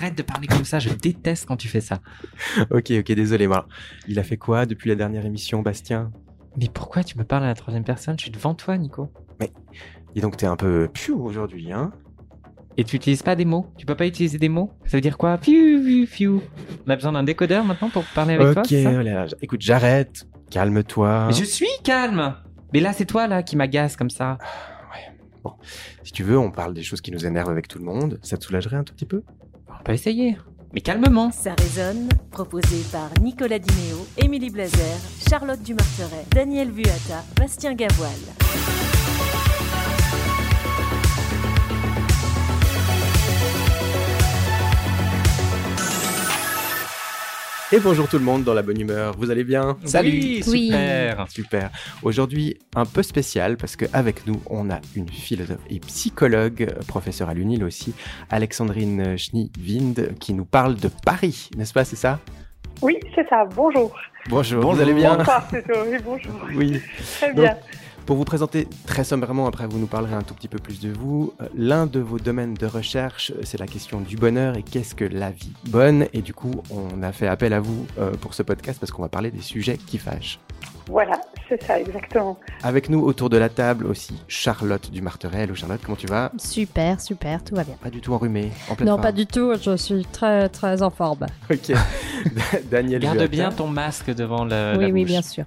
Arrête de parler comme ça, je déteste quand tu fais ça. Ok, ok, désolé. Voilà. Il a fait quoi depuis la dernière émission, Bastien? Mais pourquoi tu me parles à la troisième personne? Je suis devant toi, Nico. Et donc t'es un peu piou aujourd'hui, hein? Et tu utilises pas des mots? Tu peux pas utiliser des mots? Ça veut dire quoi? Fiu, fiu, fiu. On a besoin d'un décodeur maintenant pour parler avec toi Ok, ça? oh écoute, j'arrête. Calme-toi. Mais je suis calme Mais là, c'est toi là qui m'agace comme ça. Si tu veux, on parle des choses qui nous énervent avec tout le monde. Ça te soulagerait un tout petit peu? On peut essayer. Mais calmement. Ça résonne, proposé par Nicolas Diméo, Émilie Blazer, Charlotte Dumarteret, Daniel Vuata, Bastien Gavoil. Et bonjour tout le monde dans la bonne humeur. Vous allez bien? Salut Oui. Super Super. Aujourd'hui, un peu spécial parce qu'avec nous, on a une philosophe et psychologue, professeure à l'UNIL aussi, Alexandrine Schneewind, qui nous parle de Paris, n'est-ce pas, c'est ça? Oui, c'est ça. Bonjour. Bonjour, vous allez bien? Bonsoir plutôt. Oui, bonjour. Oui. Très Donc, bien. Pour vous présenter très sommairement, après vous nous parlerez un tout petit peu plus de vous, euh, l'un de vos domaines de recherche, euh, c'est la question du bonheur et qu'est-ce que la vie bonne. Et du coup, on a fait appel à vous euh, pour ce podcast parce qu'on va parler des sujets qui fâchent. Voilà, c'est ça, exactement. Avec nous autour de la table aussi, Charlotte du Marteret. Hello Charlotte, comment tu vas? Super, super, tout va bien. Pas du tout enrhumée, en pleine Non, forme. pas du tout, je suis très très en forme. Ok. Daniel Garde Vuata. bien ton masque devant le, oui, la oui, bouche. bien sûr.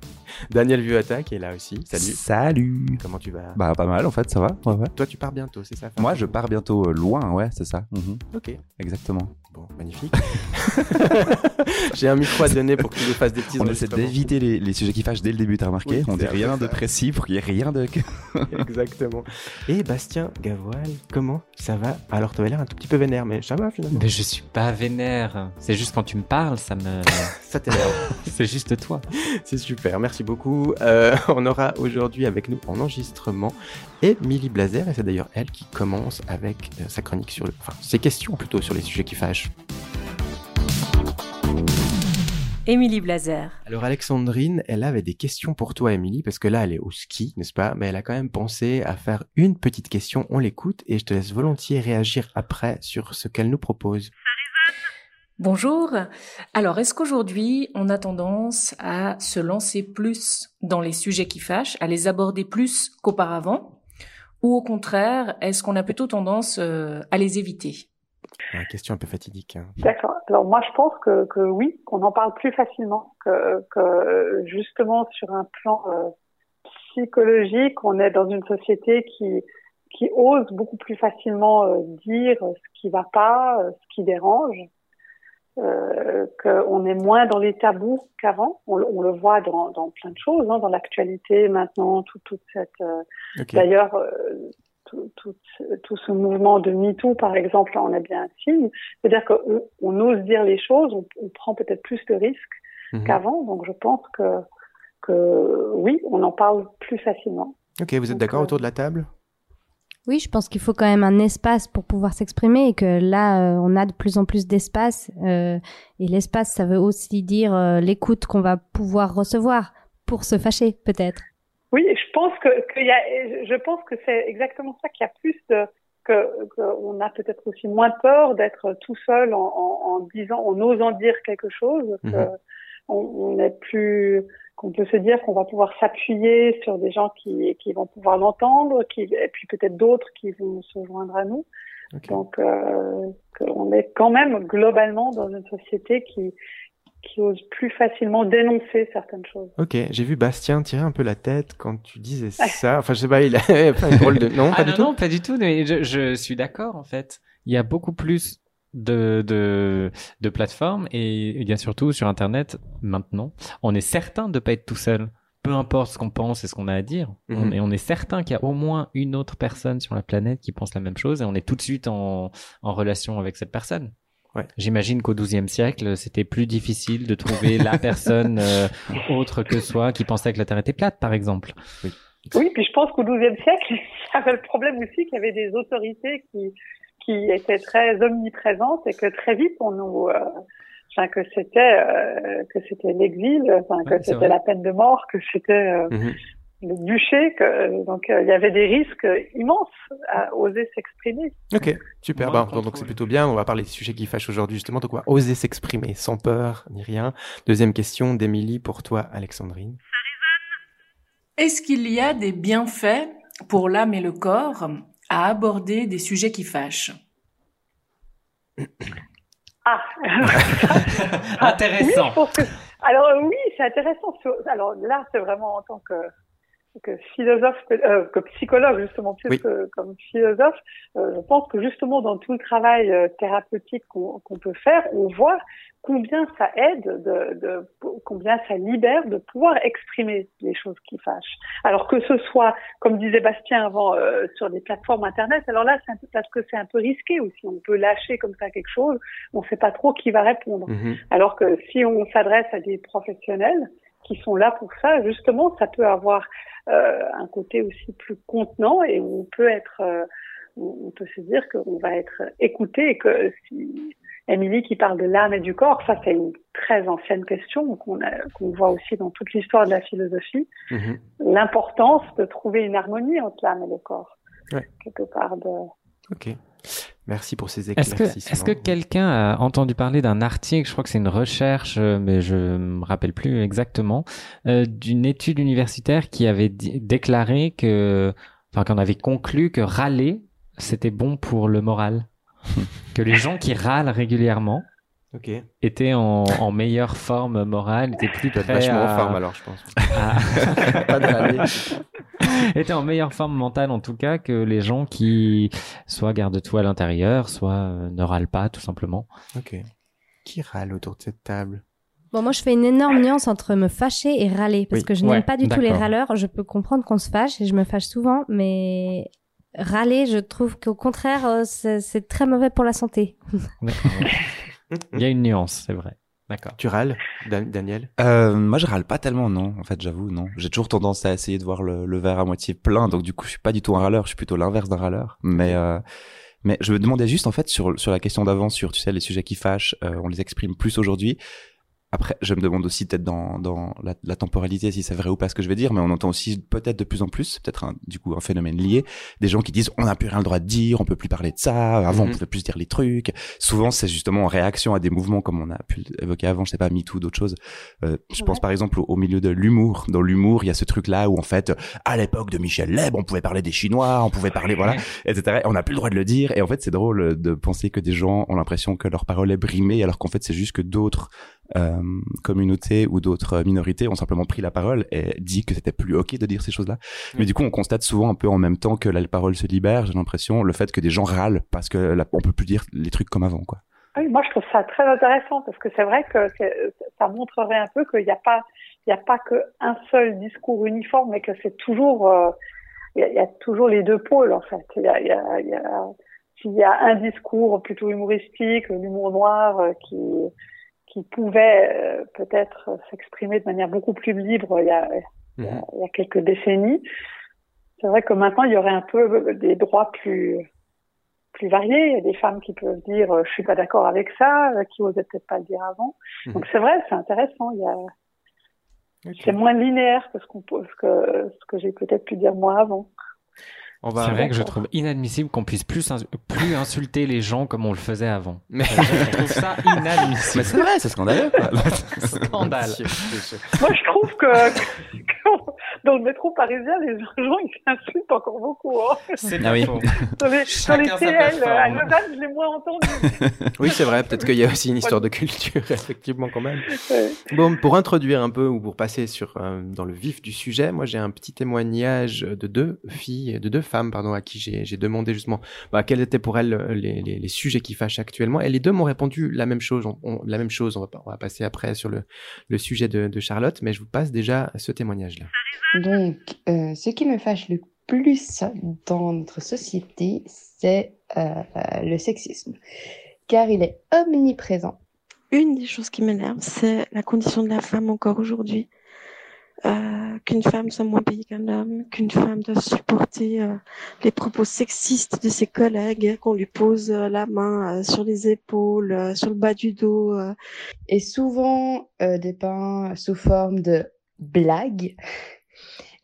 Daniel Vuata qui est là aussi. Salut. Salut. Comment tu vas? Bah pas mal en fait, ça va. Ouais, ouais. Toi, tu pars bientôt, c'est ça Moi je pars bientôt euh, loin, ouais, c'est ça. Mhm, Ok. Exactement. Bon, magnifique. J'ai un micro à donner pour que tu nous fasses des petits On essaie d'éviter les, les sujets qui fâchent dès le début, t'as remarqué Oui, On dit rien de précis pour qu'il y ait rien de... Exactement. Et Bastien Gavoil, comment ça va? Alors, tu avais l'air un tout petit peu vénère, mais ça va finalement. Mais je suis pas vénère. C'est juste quand tu me parles, ça me. Ça t'énerve. c'est juste toi. C'est super, merci beaucoup. Euh, on aura aujourd'hui avec nous en enregistrement Émilie Blazer, et c'est d'ailleurs elle qui commence avec euh, sa chronique sur le. Enfin, ses questions plutôt sur les sujets qui fâchent. Émilie Blazer. Alors, Alexandrine, elle avait des questions pour toi, Émilie, parce que là, elle est au ski, n'est-ce pas? Mais elle a quand même pensé à faire une petite question. On l'écoute et je te laisse volontiers réagir après sur ce qu'elle nous propose. Bonjour. Alors, est-ce qu'aujourd'hui, on a tendance à se lancer plus dans les sujets qui fâchent, à les aborder plus qu'auparavant? Ou au contraire, est-ce qu'on a plutôt tendance euh, à les éviter? Une question un peu fatidique. hein. D'accord. Alors moi, je pense que, que oui, qu'on en parle plus facilement, que, que justement sur un plan euh, psychologique, on est dans une société qui qui ose beaucoup plus facilement euh, dire ce qui va pas, euh, ce qui dérange, euh, qu'on est moins dans les tabous qu'avant. On, le- on le voit dans, dans plein de choses, hein, dans l'actualité maintenant, tout, toute cette euh. D'ailleurs, tout, tout, tout ce mouvement de MeToo, par exemple, en est bien un signe. C'est-à-dire qu'on on ose dire les choses, on, on prend peut-être plus de risques Mhm. qu'avant. Donc, je pense que, que oui, on en parle plus facilement. Ok, vous êtes d'accord euh, autour de la table? Oui, je pense qu'il faut quand même un espace pour pouvoir s'exprimer et que là, euh, on a de plus en plus d'espace. euh, et l'espace, ça veut aussi dire euh, l'écoute qu'on va pouvoir recevoir pour se fâcher, peut-être. Oui, je pense que, qu'il y a, je pense que c'est exactement ça qu'il y a plus de, que, que on a peut-être aussi moins peur d'être tout seul en, en, en disant, en osant dire quelque chose, que Mhm. on, on est plus, qu'on peut se dire qu'on va pouvoir s'appuyer sur des gens qui, qui vont pouvoir l'entendre, qui, et puis peut-être d'autres qui vont se joindre à nous. Donc, euh, qu'on est quand même globalement dans une société qui, qui ose plus facilement dénoncer certaines choses. Ok, j'ai vu Bastien tirer un peu la tête quand tu disais ça. Enfin, je sais pas, il a fait un drôle de. Non, pas ah du non, tout. non, pas du tout. Mais je, je suis d'accord en fait. Il y a beaucoup plus de, de, de plateformes et il y a surtout sur Internet maintenant, on est certain de pas être tout seul. Peu importe ce qu'on pense et ce qu'on a à dire, Mhm. on, est, on est certain qu'il y a au moins une autre personne sur la planète qui pense la même chose et on est tout de suite en, en relation avec cette personne. Ouais. J'imagine qu'au XIIe siècle, c'était plus difficile de trouver la personne euh, autre que soi qui pensait que la Terre était plate, par exemple. Oui, puis je pense qu'au XIIe siècle, il y avait le problème aussi qu'il y avait des autorités qui, qui étaient très omniprésentes et que très vite on nous, euh, enfin que c'était euh, que c'était l'exil, enfin Ouais, que c'était la peine de mort, que c'était euh, Mhm. Le bûcher, que donc euh, il y avait des risques immenses à oser s'exprimer. Ok, super. Moi, Bah, donc c'est plutôt bien. On va parler des sujets qui fâchent aujourd'hui justement. Donc on va oser s'exprimer sans peur ni rien. Deuxième question d'Émilie pour toi, Alexandrine. Est-ce qu'il y a des bienfaits pour l'âme et le corps à aborder des sujets qui fâchent? Ah, Intéressant. Oui, que- Alors oui, c'est intéressant. Alors là, c'est vraiment en tant que que philosophe, euh, que psychologue justement plus Oui. que comme philosophe, euh, je pense que justement dans tout le travail euh, thérapeutique qu'on qu'on peut faire, on voit combien ça aide, de, de, combien ça libère de pouvoir exprimer les choses qui fâchent. Alors que ce soit, comme disait Bastien avant, euh, sur des plateformes internet. Alors là, c'est un peu parce que c'est un peu risqué aussi. On peut lâcher comme ça quelque chose, on ne sait pas trop qui va répondre. Mhm. Alors que si on s'adresse à des professionnels qui sont là pour ça, justement, ça peut avoir euh, un côté aussi plus contenant et on peut être, euh, on peut se dire qu'on va être écouté et que si Émilie qui parle de l'âme et du corps, ça c'est une très ancienne question qu'on voit aussi dans toute l'histoire de la philosophie, Mhm. l'importance de trouver une harmonie entre l'âme et le corps. Ouais. Quelque part de... Merci pour ces Est-ce que, éclaircissements. est-ce que quelqu'un a entendu parler d'un article, je crois que c'est une recherche, euh, mais je me rappelle plus exactement, euh, d'une étude universitaire qui avait déclaré que, enfin, qu'on avait conclu que râler, c'était bon pour le moral. que les gens qui râlent régulièrement Ok. étaient en, en meilleure forme morale, étaient plus prêts vachement à, en forme alors, je pense. à- Pas de râler. étaient en meilleure forme mentale en tout cas que les gens qui soit gardent tout à l'intérieur, soit euh, ne râlent pas tout simplement. Ok. Qui râle autour de cette table? Bon, moi, je fais une énorme nuance entre me fâcher et râler, parce Oui. que je n'aime Ouais, pas du tout les râleurs. Je peux comprendre qu'on se fâche et je me fâche souvent, mais râler, je trouve qu'au contraire, euh, c'est c'est très mauvais pour la santé. Il y a une nuance, c'est vrai. D'accord. Tu râles, Dan- Daniel? Euh, moi, je râle pas tellement, non. En fait, j'avoue, non. J'ai toujours tendance à essayer de voir le, le verre à moitié plein, donc du coup, je suis pas du tout un râleur. Je suis plutôt l'inverse d'un râleur. Mais, euh, mais je me demandais juste, en fait, sur sur la question d'avant, sur tu sais les sujets qui fâchent, euh, on les exprime plus aujourd'hui. Après, je me demande aussi peut-être dans, dans la, la temporalité si c'est vrai ou pas ce que je vais dire, mais on entend aussi peut-être de plus en plus, peut-être un, du coup un phénomène lié, des gens qui disent on n'a plus rien le droit de dire, on peut plus parler de ça, avant Mhm. on pouvait plus dire les trucs. Souvent c'est justement en réaction à des mouvements comme on a pu évoquer avant, je sais pas, MeToo, d'autres choses. Euh, je pense par exemple au, au milieu de l'humour. Dans l'humour, il y a ce truc-là où en fait, à l'époque de Michel Leb, on pouvait parler des Chinois, on pouvait parler, voilà, etc. Et on n'a plus le droit de le dire. Et en fait, c'est drôle de penser que des gens ont l'impression que leur parole est brimée, alors qu'en fait, c'est juste que d'autres euh, communautés ou d'autres minorités ont simplement pris la parole et dit que c'était plus ok de dire ces choses-là. Mais du coup, on constate souvent un peu en même temps que la parole se libère, j'ai l'impression, le fait que des gens râlent parce que la, on peut plus dire les trucs comme avant, quoi. Oui, moi je trouve ça très intéressant parce que c'est vrai que ça montrerait un peu qu'il n'y a pas il n'y a pas qu'un seul discours uniforme, mais que c'est toujours euh, il y, a, il y a toujours les deux pôles en fait. Il y a, il y a, il y a s'il y a un discours plutôt humoristique, l'humour noir euh, qui qui pouvait euh, peut-être s'exprimer de manière beaucoup plus libre il y a, Mhm. il y a quelques décennies. C'est vrai que maintenant il y aurait un peu des droits plus plus variés. Il y a des femmes qui peuvent dire euh, je suis pas d'accord avec ça, euh, qui osaient peut-être pas le dire avant. Mhm. Donc c'est vrai, c'est intéressant. Il y a c'est moins linéaire que ce qu'on peut- ce que ce que j'ai peut-être pu dire moi avant. On va. C'est vrai que je trouve inadmissible qu'on puisse plus, ins- plus insulter les gens comme on le faisait avant. Mais- je trouve ça inadmissible. Mais c'est vrai, c'est scandaleux, quoi. Scandale. Moi je trouve que, que dans le métro parisien, les gens ils s'insultent encore beaucoup. Hein. C'est Ah oui. Dans les, dans les TL, à. Lausanne, je l'ai moins entendu. Oui, c'est vrai. Peut-être qu'il y a aussi une histoire de culture, effectivement, quand même. Ouais. Bon, pour introduire un peu ou pour passer sur euh, dans le vif du sujet, moi j'ai un petit témoignage de deux filles, de deux femmes, pardon, à qui j'ai demandé justement bah, quels étaient pour elles euh, les, les, les sujets qui fâchent actuellement. Et les deux m'ont répondu la même chose. On, on- la même chose. On va, pas- on va passer après sur le, le sujet de, de Charlotte, mais je vous passe déjà ce témoignage-là. Donc, euh, ce qui me fâche le plus dans notre société, c'est euh, le sexisme. car il est omniprésent. Une des choses qui m'énerve, c'est la condition de la femme encore aujourd'hui. Euh, qu'une femme soit moins payée qu'un homme, qu'une femme doit supporter euh, les propos sexistes de ses collègues, qu'on lui pose euh, la main euh, sur les épaules, euh, sur le bas du dos. euh. Et souvent euh, dépeint sous forme de blagues.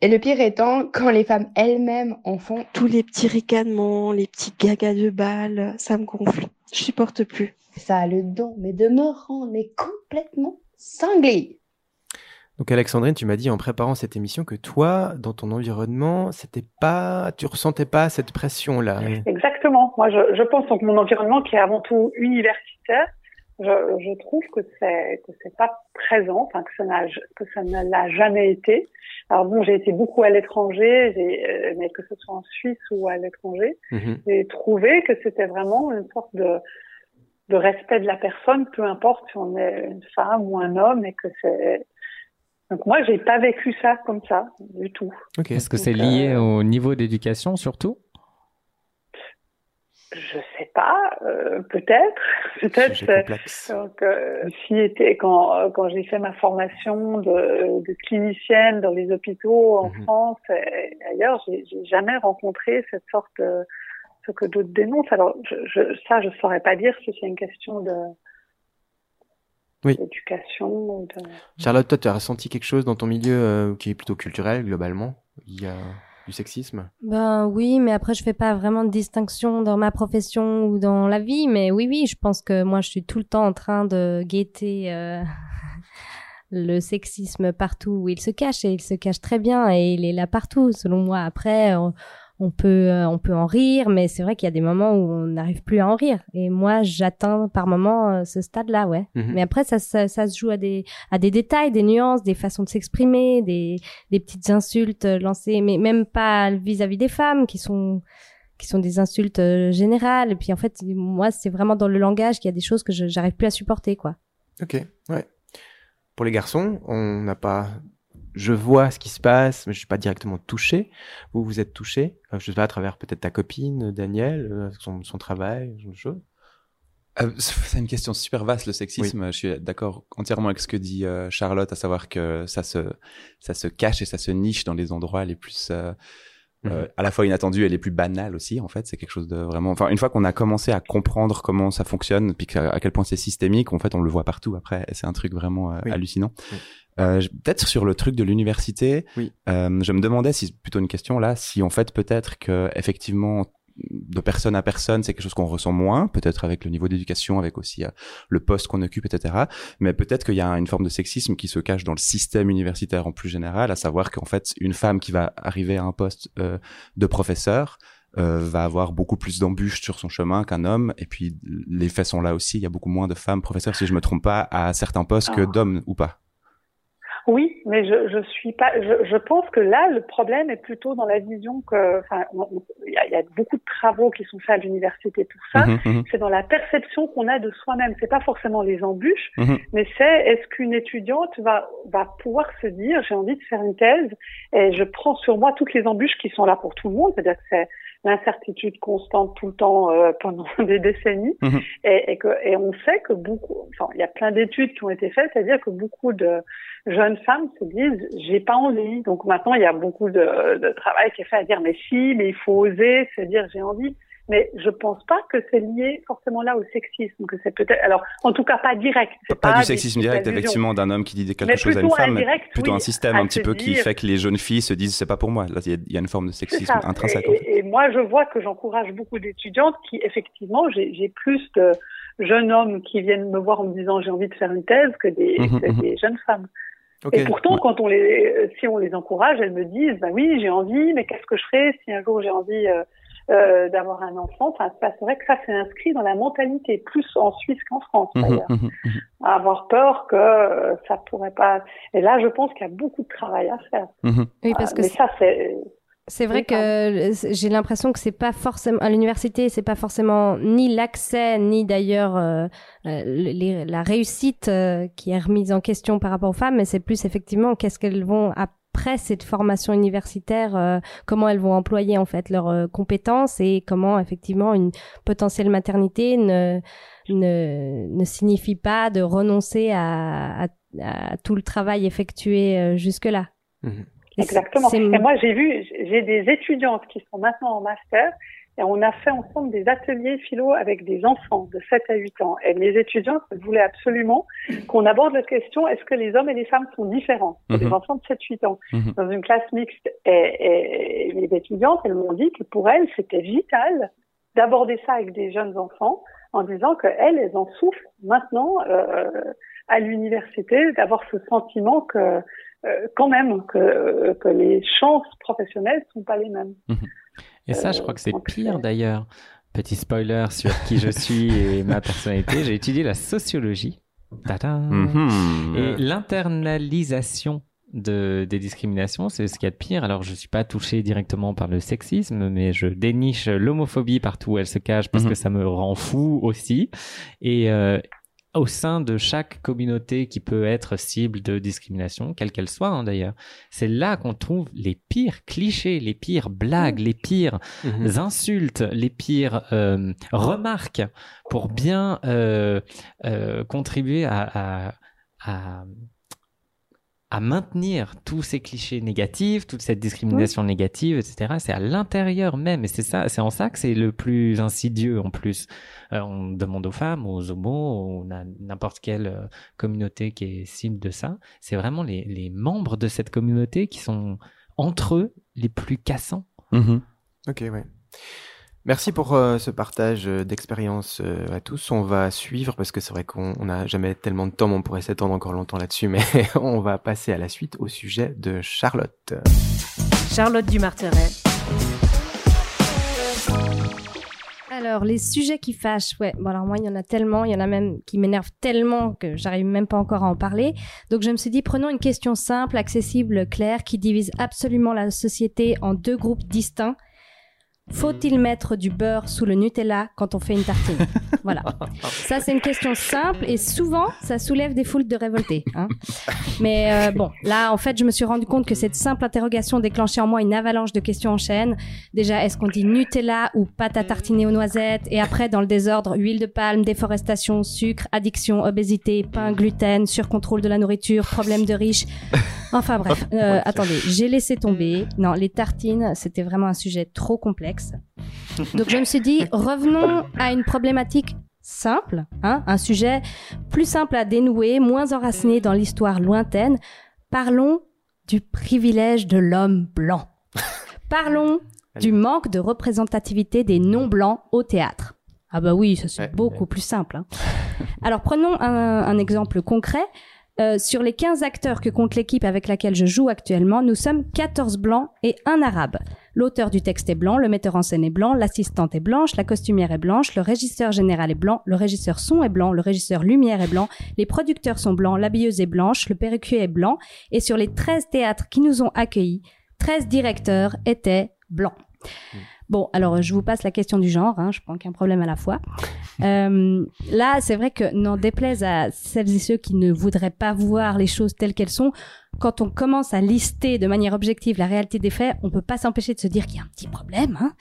Et le pire étant quand les femmes elles-mêmes en font. Tous les petits ricanements, les petits gagas de balles, ça me gonfle. Je supporte plus. Ça a le don, mais de me rendre mais complètement cinglée. Donc Alexandrine, tu m'as dit en préparant cette émission que toi, dans ton environnement, c'était pas, tu ressentais pas cette pression-là. Exactement. Moi, je, je pense donc mon environnement qui est avant tout universitaire, je, je trouve que c'est que c'est pas présent, enfin que ça n'a que ça ne l'a jamais été. Alors bon, j'ai été beaucoup à l'étranger, j'ai, euh, mais que ce soit en Suisse ou à l'étranger, Mhm. j'ai trouvé que c'était vraiment une sorte de de respect de la personne, peu importe si on est une femme ou un homme, et que c'est donc moi j'ai pas vécu ça comme ça du tout. Ok. Est-ce que c'est lié euh, au niveau d'éducation surtout? Je sais pas, euh, peut-être, peut-être. Donc, euh, si était quand euh, quand j'ai fait ma formation de, de clinicienne dans les hôpitaux en Mhm. France et ailleurs, j'ai jamais rencontré cette sorte de ce que d'autres dénoncent. Alors, je, je, ça, je saurais pas dire si c'est une question de Oui. d'éducation de. Charlotte, toi, tu as ressenti quelque chose dans ton milieu euh, qui est plutôt culturel globalement? Il y a du sexisme? Ben oui, mais après je fais pas vraiment de distinction dans ma profession ou dans la vie, mais oui, oui, je pense que moi je suis tout le temps en train de guetter euh, le sexisme partout où il se cache et il se cache très bien et il est là partout selon moi. Après, on peut euh, on peut en rire, mais c'est vrai qu'il y a des moments où on n'arrive plus à en rire. Et moi, j'atteins par moment euh, ce stade-là, ouais. Mhm. Mais après, ça, ça, ça se joue à des à des détails, des nuances, des façons de s'exprimer, des des petites insultes euh, lancées, mais même pas vis-à-vis des femmes qui sont qui sont des insultes générales. Et puis en fait, moi, c'est vraiment dans le langage qu'il y a des choses que j'arrive plus à supporter, quoi. Ok, ouais. Pour les garçons, on n'a pas. Je vois ce qui se passe, mais je suis pas directement touché. Vous, vous êtes touché. Euh, je sais pas à travers peut-être ta copine, Daniel, euh, son, son travail, ce genre de choses. Euh, c'est une question super vaste le sexisme. Je suis d'accord entièrement avec ce que dit euh, Charlotte, à savoir que ça se ça se cache et ça se niche dans les endroits les plus euh, euh, Mhm. à la fois inattendus et les plus banals aussi. En fait, c'est quelque chose de vraiment. Enfin, une fois qu'on a commencé à comprendre comment ça fonctionne, puis à quel point c'est systémique, en fait, on le voit partout après. Et c'est un truc vraiment euh, Oui. hallucinant. Oui. Euh, peut-être sur le truc de l'université, Oui. euh, je me demandais si plutôt une question là, si en fait peut-être que effectivement de personne à personne, c'est quelque chose qu'on ressent moins, peut-être avec le niveau d'éducation, avec aussi euh, le poste qu'on occupe, etc. Mais peut-être qu'il y a une forme de sexisme qui se cache dans le système universitaire en plus général, à savoir qu'en fait, une femme qui va arriver à un poste euh, de professeur euh, va avoir beaucoup plus d'embûches sur son chemin qu'un homme. Et puis, les faits sont là aussi. Il y a beaucoup moins de femmes professeurs, si je me trompe pas, à certains postes que Ah. d'hommes ou pas? Oui, mais je je suis pas. Je, je pense que là, le problème est plutôt dans la vision que. Enfin, il y y a beaucoup de travaux qui sont faits à l'université pour ça. Mhm, mhm, C'est dans la perception qu'on a de soi-même. C'est pas forcément les embûches, mais c'est est-ce qu'une étudiante va va pouvoir se dire j'ai envie de faire une thèse et je prends sur moi toutes les embûches qui sont là pour tout le monde. C'est-à-dire que c'est l'incertitude constante tout le temps euh, pendant des décennies Mhm. et, et que et on sait que beaucoup. Enfin, il y a plein d'études qui ont été faites, c'est-à-dire que beaucoup de jeunes femmes se disent j'ai pas envie. Donc maintenant il y a beaucoup de, de travail qui est fait à dire mais si, mais il faut oser se dire j'ai envie. Mais je pense pas que c'est lié forcément là au sexisme, que c'est peut-être alors en tout cas pas direct. Pas, du sexisme direct, effectivement, d'un homme qui dit quelque Mais chose à une plutôt femme, mais indirect, plutôt oui, un système un petit peu qui fait que les jeunes filles se disent c'est pas pour moi. Là, il y a- il y, a une forme de sexisme intrinsèque. en fait. Et, moi, je vois que j'encourage beaucoup d'étudiantes qui, effectivement, j'ai plus de jeunes hommes qui viennent me voir en me disant j'ai envie de faire une thèse que des, que mhm. des jeunes femmes. Et pourtant, Ouais. quand on les, si on les encourage, elles me disent, bah oui, j'ai envie, mais qu'est-ce que je ferais si un jour j'ai envie euh, euh, d'avoir un enfant Enfin, c'est vrai que ça, c'est inscrit dans la mentalité, plus en Suisse qu'en France, Mhm, d'ailleurs. mhm. À avoir peur que euh, ça pourrait pas. Et là, je pense qu'il y a beaucoup de travail à faire. Oui, parce Ah, que mais ça, c'est C'est vrai que j'ai l'impression que c'est pas forcément à l'université, c'est pas forcément ni l'accès ni d'ailleurs euh, euh, la réussite euh, qui est remise en question par rapport aux femmes, mais c'est plus effectivement qu'est-ce qu'elles vont après cette formation universitaire, euh, comment elles vont employer en fait leurs euh, compétences et comment effectivement une potentielle maternité ne ne, ne signifie pas de renoncer à, à, à tout le travail effectué euh, jusque-là. Mhm. Et Exactement. Et moi, j'ai vu, j'ai des étudiantes qui sont maintenant en master et on a fait ensemble des ateliers philo avec des enfants de 7 à 8 ans. Et les étudiantes voulaient absolument qu'on aborde la question est-ce que les hommes et les femmes sont différents? Pour Mhm. les enfants de 7-8 ans Mhm. dans une classe mixte. Et, et les étudiantes, elles m'ont dit que pour elles, c'était vital d'aborder ça avec des jeunes enfants en disant qu'elles, elles en souffrent maintenant euh, à l'université, d'avoir ce sentiment que euh, quand même que, que les chances professionnelles sont pas les mêmes. Et ça, je crois que c'est pire d'ailleurs. Petit spoiler sur qui je suis et ma personnalité. J'ai étudié la sociologie. Tadam. Mhm. Et l'internalisation de, des discriminations, c'est ce qu'il y a de pire. Alors, je suis pas touché directement par le sexisme, mais je déniche l'homophobie partout où elle se cache parce Mhm. que ça me rend fou aussi. Et euh, au sein de chaque communauté qui peut être cible de discrimination, quelle qu'elle soit hein, d'ailleurs, c'est là qu'on trouve les pires clichés, les pires blagues, les pires Mhm. insultes, les pires euh, remarques pour bien euh, euh, contribuer à, à, à, à maintenir tous ces clichés négatifs, toute cette discrimination négative, etc. C'est à l'intérieur même, et c'est ça, c'est en ça que c'est le plus insidieux en plus. Euh, on demande aux femmes, aux homos, ou à n'importe quelle euh, communauté qui est cible de ça. C'est vraiment les, les membres de cette communauté qui sont entre eux les plus cassants. Mhm. Ok, ouais. Merci pour euh, ce partage euh, d'expérience euh, à tous. On va suivre parce que c'est vrai qu'on on n'a jamais tellement de temps, on pourrait s'étendre encore longtemps là-dessus, mais on va passer à la suite au sujet de Charlotte. Charlotte Dumarteret. Alors, les sujets qui fâchent, ouais. Bon, alors moi, il y en a tellement, il y en a même qui m'énervent tellement que j'arrive même pas encore à en parler. Donc, je me suis dit, prenons une question simple, accessible, claire, qui divise absolument la société en deux groupes distincts. Faut-il mettre du beurre sous le Nutella quand on fait une tartine? Voilà. Ça, c'est une question simple et souvent, ça soulève des foules de révoltés. hein. Mais euh, bon, là, en fait, je me suis rendu compte que cette simple interrogation déclenchait en moi une avalanche de questions en chaîne. Déjà, est-ce qu'on dit Nutella ou pâte à tartiner aux noisettes? Et après, dans le désordre, huile de palme, déforestation, sucre, addiction, obésité, pain, gluten, surcontrôle de la nourriture, problème de riches. Enfin bref, euh, attendez, j'ai laissé tomber. Non, les tartines, c'était vraiment un sujet trop complexe. Donc je me suis dit, revenons à une problématique simple, hein, un sujet plus simple à dénouer, moins enraciné dans l'histoire lointaine. Parlons du privilège de l'homme blanc. Parlons du manque de représentativité des non-blancs au théâtre. Ah bah oui, ça c'est Ouais, beaucoup plus simple. hein. Alors prenons un, un exemple concret. Euh, sur les 15 acteurs que compte l'équipe avec laquelle je joue actuellement, nous sommes 14 blancs et un arabe. L'auteur du texte est blanc, le metteur en scène est blanc, l'assistante est blanche, la costumière est blanche, le régisseur général est blanc, le régisseur son est blanc, le régisseur lumière est blanc, les producteurs sont blancs, l'habilleuse est blanche, le perruquier est blanc, et sur les 13 théâtres qui nous ont accueillis, 13 directeurs étaient blancs. Bon, alors je vous passe la question du genre, hein, je prends qu'un problème à la fois. Euh, là, c'est vrai que n'en déplaise à celles et ceux qui ne voudraient pas voir les choses telles qu'elles sont, quand on commence à lister de manière objective la réalité des faits, on peut pas s'empêcher de se dire qu'il y a un petit problème, hein.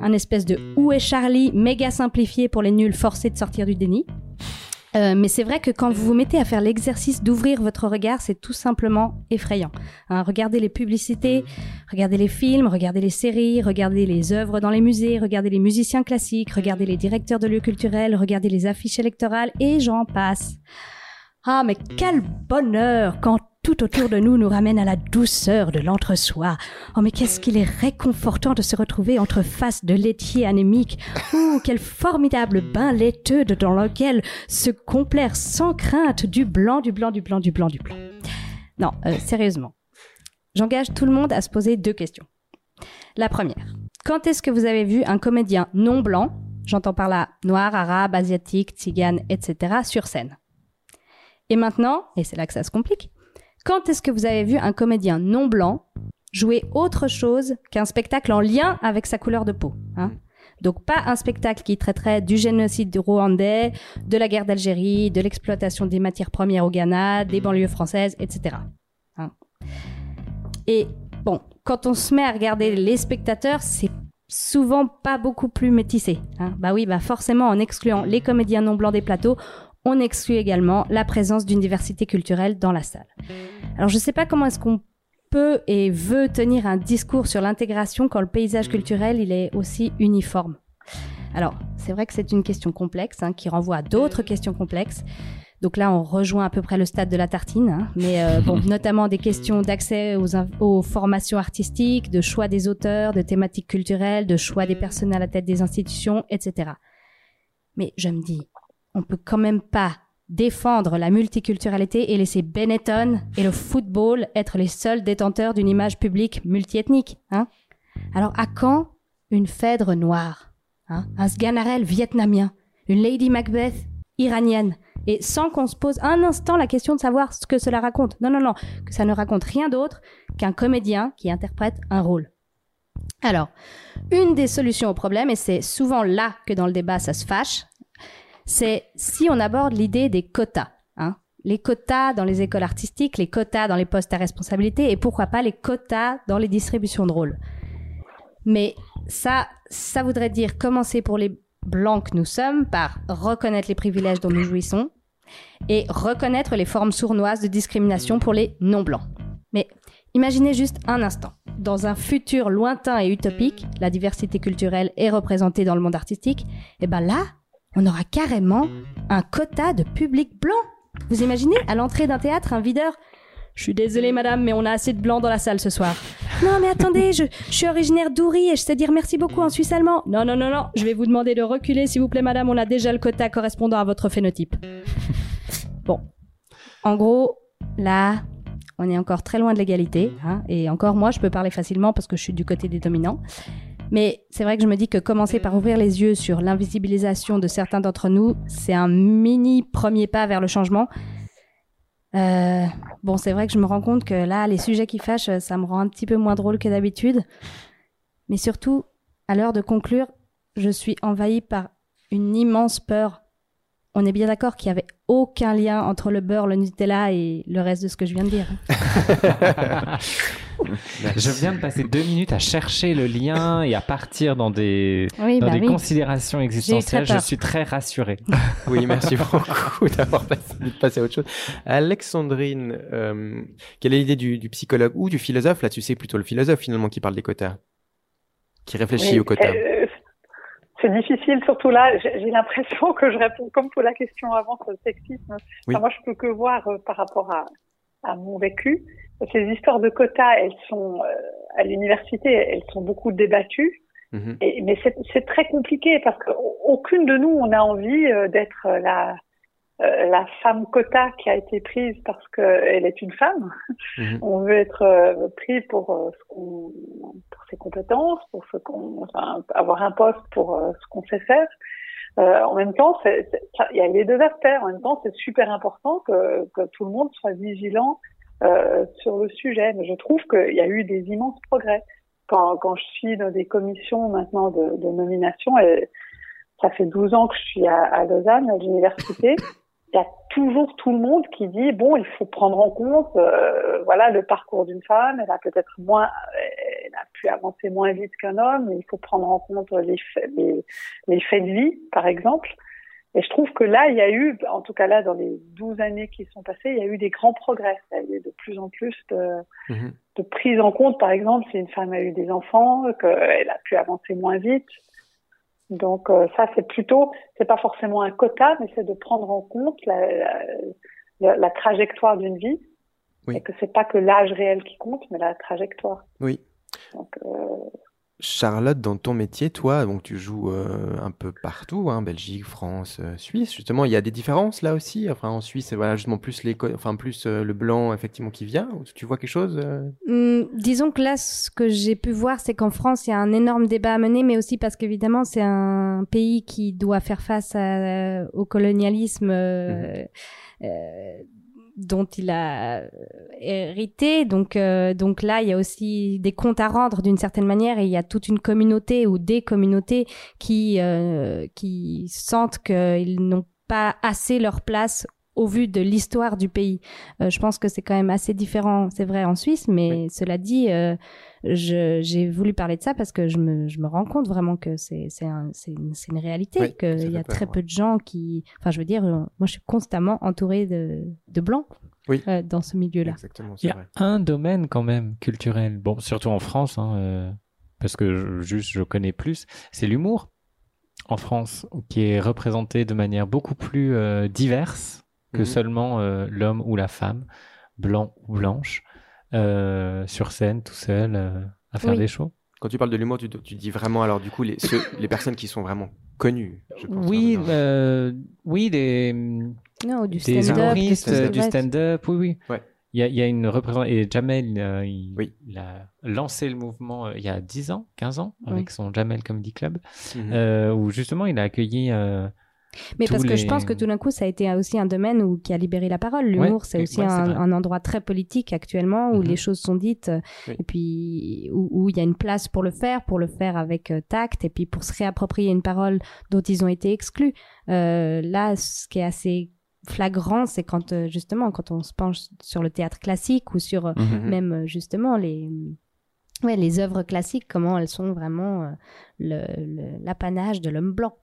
un espèce de où est Charlie? méga simplifié pour les nuls forcés de sortir du déni. Euh, mais c'est vrai que quand vous vous mettez à faire l'exercice d'ouvrir votre regard, c'est tout simplement effrayant. Hein, regardez les publicités, regardez les films, regardez les séries, regardez les œuvres dans les musées, regardez les musiciens classiques, regardez les directeurs de lieux culturels, regardez les affiches électorales et j'en passe. Ah, mais quel bonheur quand tout autour de nous nous ramène à la douceur de l'entre-soi. Oh, mais qu'est-ce qu'il est réconfortant de se retrouver entre faces de laitiers anémiques. Ouh, quel formidable bain laiteux dans lequel se complaire sans crainte du blanc, du blanc, du blanc, du blanc, du blanc. Non, euh, sérieusement. J'engage tout le monde à se poser deux questions. La première. Quand est-ce que vous avez vu un comédien non blanc, j'entends par là noir, arabe, asiatique, tzigane, etc., sur scène Et maintenant, et c'est là que ça se complique, quand est-ce que vous avez vu un comédien non blanc jouer autre chose qu'un spectacle en lien avec sa couleur de peau hein donc pas un spectacle qui traiterait du génocide rwandais, de la guerre d'Algérie, de l'exploitation des matières premières au Ghana, des banlieues françaises, etc. Hein. Et bon, quand on se met à regarder les spectateurs, c'est souvent pas beaucoup plus métissé. Hein. Bah oui, bah forcément, en excluant les comédiens non blancs des plateaux, on exclut également la présence d'une diversité culturelle dans la salle. Alors je sais pas comment est-ce qu'on peut et veut tenir un discours sur l'intégration quand le paysage culturel il est aussi uniforme. Alors c'est vrai que c'est une question complexe hein, qui renvoie à d'autres questions complexes. Donc là, on rejoint à peu près le stade de la tartine, hein. mais euh, bon, notamment des questions d'accès aux, aux formations artistiques, de choix des auteurs, de thématiques culturelles, de choix des personnes à la tête des institutions, etc. Mais je me dis, on peut quand même pas défendre la multiculturalité et laisser Benetton et le football être les seuls détenteurs d'une image publique multiethnique. Hein Alors à quand une Phèdre noire hein Un Sganarelle vietnamien Une Lady Macbeth iranienne? Et sans qu'on se pose un instant la question de savoir ce que cela raconte. Non, non, non, que ça ne raconte rien d'autre qu'un comédien qui interprète un rôle. Alors, une des solutions au problème, et c'est souvent là que dans le débat ça se fâche, c'est si on aborde l'idée des quotas. Hein les quotas dans les écoles artistiques, les quotas dans les postes à responsabilité, et pourquoi pas les quotas dans les distributions de rôles. Mais ça, ça voudrait dire commencer pour les blancs que nous sommes par reconnaître les privilèges dont nous jouissons et reconnaître les formes sournoises de discrimination pour les non-blancs. Mais imaginez juste un instant. Dans un futur lointain et utopique, la diversité culturelle est représentée dans le monde artistique, et ben là, on aura carrément un quota de public blanc. Vous imaginez à l'entrée d'un théâtre un videur Je suis désolée madame, mais on a assez de blancs dans la salle ce soir. Non mais attendez, je, je suis originaire d'Oury et je sais dire merci beaucoup en suisse allemand. Non non non non, je vais vous demander de reculer s'il vous plaît madame, on a déjà le quota correspondant à votre phénotype. Bon, en gros, là, on est encore très loin de l'égalité. hein, et encore, moi, je peux parler facilement parce que je suis du côté des dominants. Mais c'est vrai que je me dis que commencer par ouvrir les yeux sur l'invisibilisation de certains d'entre nous, c'est un mini premier pas vers le changement. Euh, bon, c'est vrai que je me rends compte que là, les sujets qui fâchent, ça me rend un petit peu moins drôle que d'habitude. Mais surtout, à l'heure de conclure, je suis envahie par une immense peur. On est bien d'accord qu'il n'y avait aucun lien entre le beurre, le Nutella et le reste de ce que je viens de dire. Je viens de passer deux minutes à chercher le lien et à partir dans des, Oui, dans bah des oui. considérations existentielles. Je suis très rassuré. Oui, merci beaucoup d'avoir passé, à autre chose. Alexandrine, euh, quelle est l'idée du, du psychologue ou du philosophe? Là, tu sais plutôt le philosophe finalement qui parle des quotas, qui réfléchit Oui, aux quotas. euh, c'est difficile, surtout là. J'ai j'ai l'impression que je réponds comme pour la question avant sur le sexisme. Oui. Enfin, moi, je peux que voir euh, par rapport à, à mon vécu. Ces histoires de quotas, elles sont euh, à l'université, elles sont beaucoup débattues. Mhm. Et, mais c'est très compliqué parce qu'aucune de nous, on a envie euh, d'être la, euh, la femme quota qui a été prise parce qu'elle est une femme. Mhm. On veut être pris pour, ce pour ses compétences, pour ce qu'on, enfin, avoir un poste pour ce qu'on sait faire. Euh, en même temps, il y a les deux aspects. En même temps, c'est super important que, que tout le monde soit vigilant euh, sur le sujet. Mais je trouve qu'il y a eu des immenses progrès. Quand, quand je suis dans des commissions maintenant de, de nomination, et ça fait 12 ans que je suis à, à Lausanne, à l'université, il y a toujours tout le monde qui dit bon, il faut prendre en compte, euh, voilà, le parcours d'une femme. Elle a peut-être moins, elle a pu avancer moins vite qu'un homme. Il faut prendre en compte les les, les faits de vie, par exemple. Et je trouve que là, il y a eu, en tout cas là, dans les 12 années qui sont passées, il y a eu des grands progrès. Il y a eu de plus en plus de, de prise en compte, par exemple, si une femme a eu des enfants, qu'elle a pu avancer moins vite. Donc euh, ça, c'est plutôt, c'est pas forcément un quota, mais c'est de prendre en compte la, la, la- la trajectoire d'une vie, Oui. et que c'est pas que l'âge réel qui compte, mais la trajectoire. Oui. Donc, euh, Charlotte, dans ton métier, toi, donc tu joues euh, un peu partout, hein, Belgique, France, euh, Suisse. Justement, il y a des différences là aussi? Enfin, en Suisse, voilà, justement plus les, enfin plus euh, le blanc effectivement qui vient. Tu vois quelque chose euh? Hum, disons que là, ce que j'ai pu voir, c'est qu'en France, il y a un énorme débat à mener, mais aussi parce qu'évidemment, c'est un pays qui doit faire face à- au colonialisme euh, euh, dont il a euh, hérité. Donc, euh, donc là, il y a aussi des comptes à rendre d'une certaine manière, et il y a toute une communauté ou des communautés qui euh, qui sentent qu'ils n'ont pas assez leur place au vu de l'histoire du pays. Euh, je pense que c'est quand même assez différent, c'est vrai en Suisse, mais cela dit, euh, j'ai voulu parler de ça parce que je me, je me rends compte vraiment que c'est c'est un, c'est une, réalité, Oui, qu'il y a peur, très ouais. peu de gens qui, enfin je veux dire, euh, moi je suis constamment entourée de, de blancs Oui. euh, dans ce milieu-là. Exactement, Il y vrai. a un domaine quand même culturel, bon, surtout en France, hein, euh, parce que je- juste je connais plus, c'est l'humour en France, qui est représenté de manière beaucoup plus euh, diverse que Mhm. seulement euh, l'homme ou la femme, blanc ou blanche, euh, sur scène tout seul euh, à faire Oui. des shows. Quand tu parles de l'humour, tu, tu dis vraiment alors du coup les, ceux- les personnes qui sont vraiment connues. Je pense, Oui, euh, oui, des, Non, du des stand-up, humoristes, des du stand-up, oui, oui. Ouais. Il y a, il y a une représentation. Et Jamel, euh, il, Oui. il a lancé le mouvement euh, il y a 10 ans, 15 ans, Oui. avec son Jamel Comedy Club, Mhm. euh, où justement il a accueilli. Mais tous parce que je pense que tout d'un coup, ça a été aussi un domaine où, qui a libéré la parole. L'humour, Ouais, c'est aussi ouais, un, endroit très politique actuellement où Mhm. les choses sont dites euh, Oui. et puis où, il y a une place pour le faire, pour le faire avec euh, tact et puis pour se réapproprier une parole dont ils ont été exclus. Euh, là, ce qui est assez flagrant, c'est quand euh, justement quand on se penche sur le théâtre classique ou sur euh, Mhm. même justement les ouais les œuvres classiques, comment elles sont vraiment l'apanage de l'homme blanc.